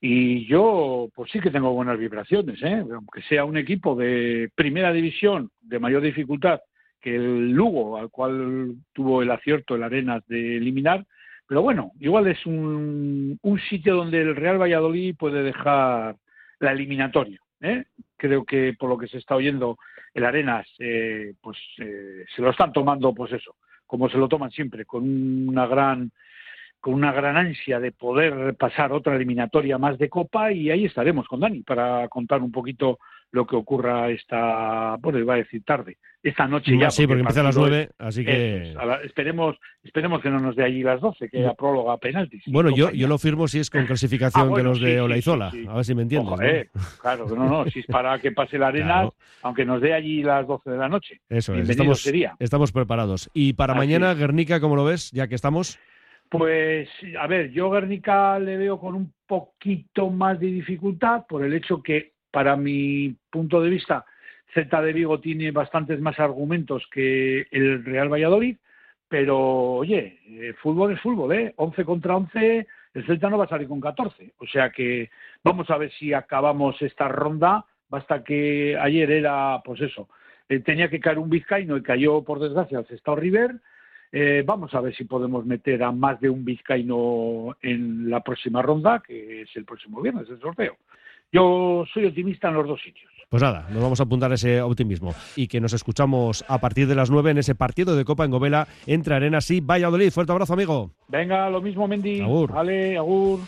Y yo, pues sí que tengo buenas vibraciones, ¿eh? aunque sea un equipo de primera división de mayor dificultad que el Lugo, al cual tuvo el acierto el Arenas de eliminar. Pero bueno, igual es un, un sitio donde el Real Valladolid puede dejar la eliminatoria. ¿eh? Creo que por lo que se está oyendo, el Arenas, eh, pues eh, se lo están tomando, pues eso, como se lo toman siempre, con una gran con una gran ansia de poder pasar otra eliminatoria más de Copa y ahí estaremos con Dani para contar un poquito lo que ocurra esta, bueno, iba a decir tarde, esta noche ya. sí, porque empieza a las partido 9, es- así que... es, a la- esperemos, esperemos que no nos dé allí las 12, que No. a próloga a penaltis. Bueno, yo, yo lo firmo si es con clasificación Ah, bueno, de los sí, de sí, Olaizola. sí, sí. A ver si me entiendes. Ojo, ¿no? eh, claro, no, no, si es para que pase la arena, Claro. aunque nos dé allí las 12 de la noche. Eso es, estamos, sería. estamos preparados. Y para Así mañana. Guernica, ¿cómo lo ves? Ya que estamos. Pues, a ver, yo Guernica le veo con un poquito más de dificultad por el hecho que, para mi punto de vista, Celta de Vigo tiene bastantes más argumentos que el Real Valladolid, pero, oye, eh, fútbol es fútbol, ¿eh? 11 contra 11, el Celta no va a salir con 14. O sea que vamos a ver si acabamos esta ronda. Basta que ayer era, pues eso, eh, tenía que caer un vizcaíno y cayó, por desgracia, al Sestao River. Eh, vamos a ver si podemos meter a más de un vizcaíno en la próxima ronda, que es el próximo viernes, el sorteo. Yo soy optimista en los dos sitios. Pues nada, nos vamos a apuntar a ese optimismo. Y que nos escuchamos a partir de las 9 en ese partido de Copa en Govela entre Arenas y Valladolid. Fuerte abrazo, amigo. Venga, lo mismo, Mendy. Agur. Vale, agur.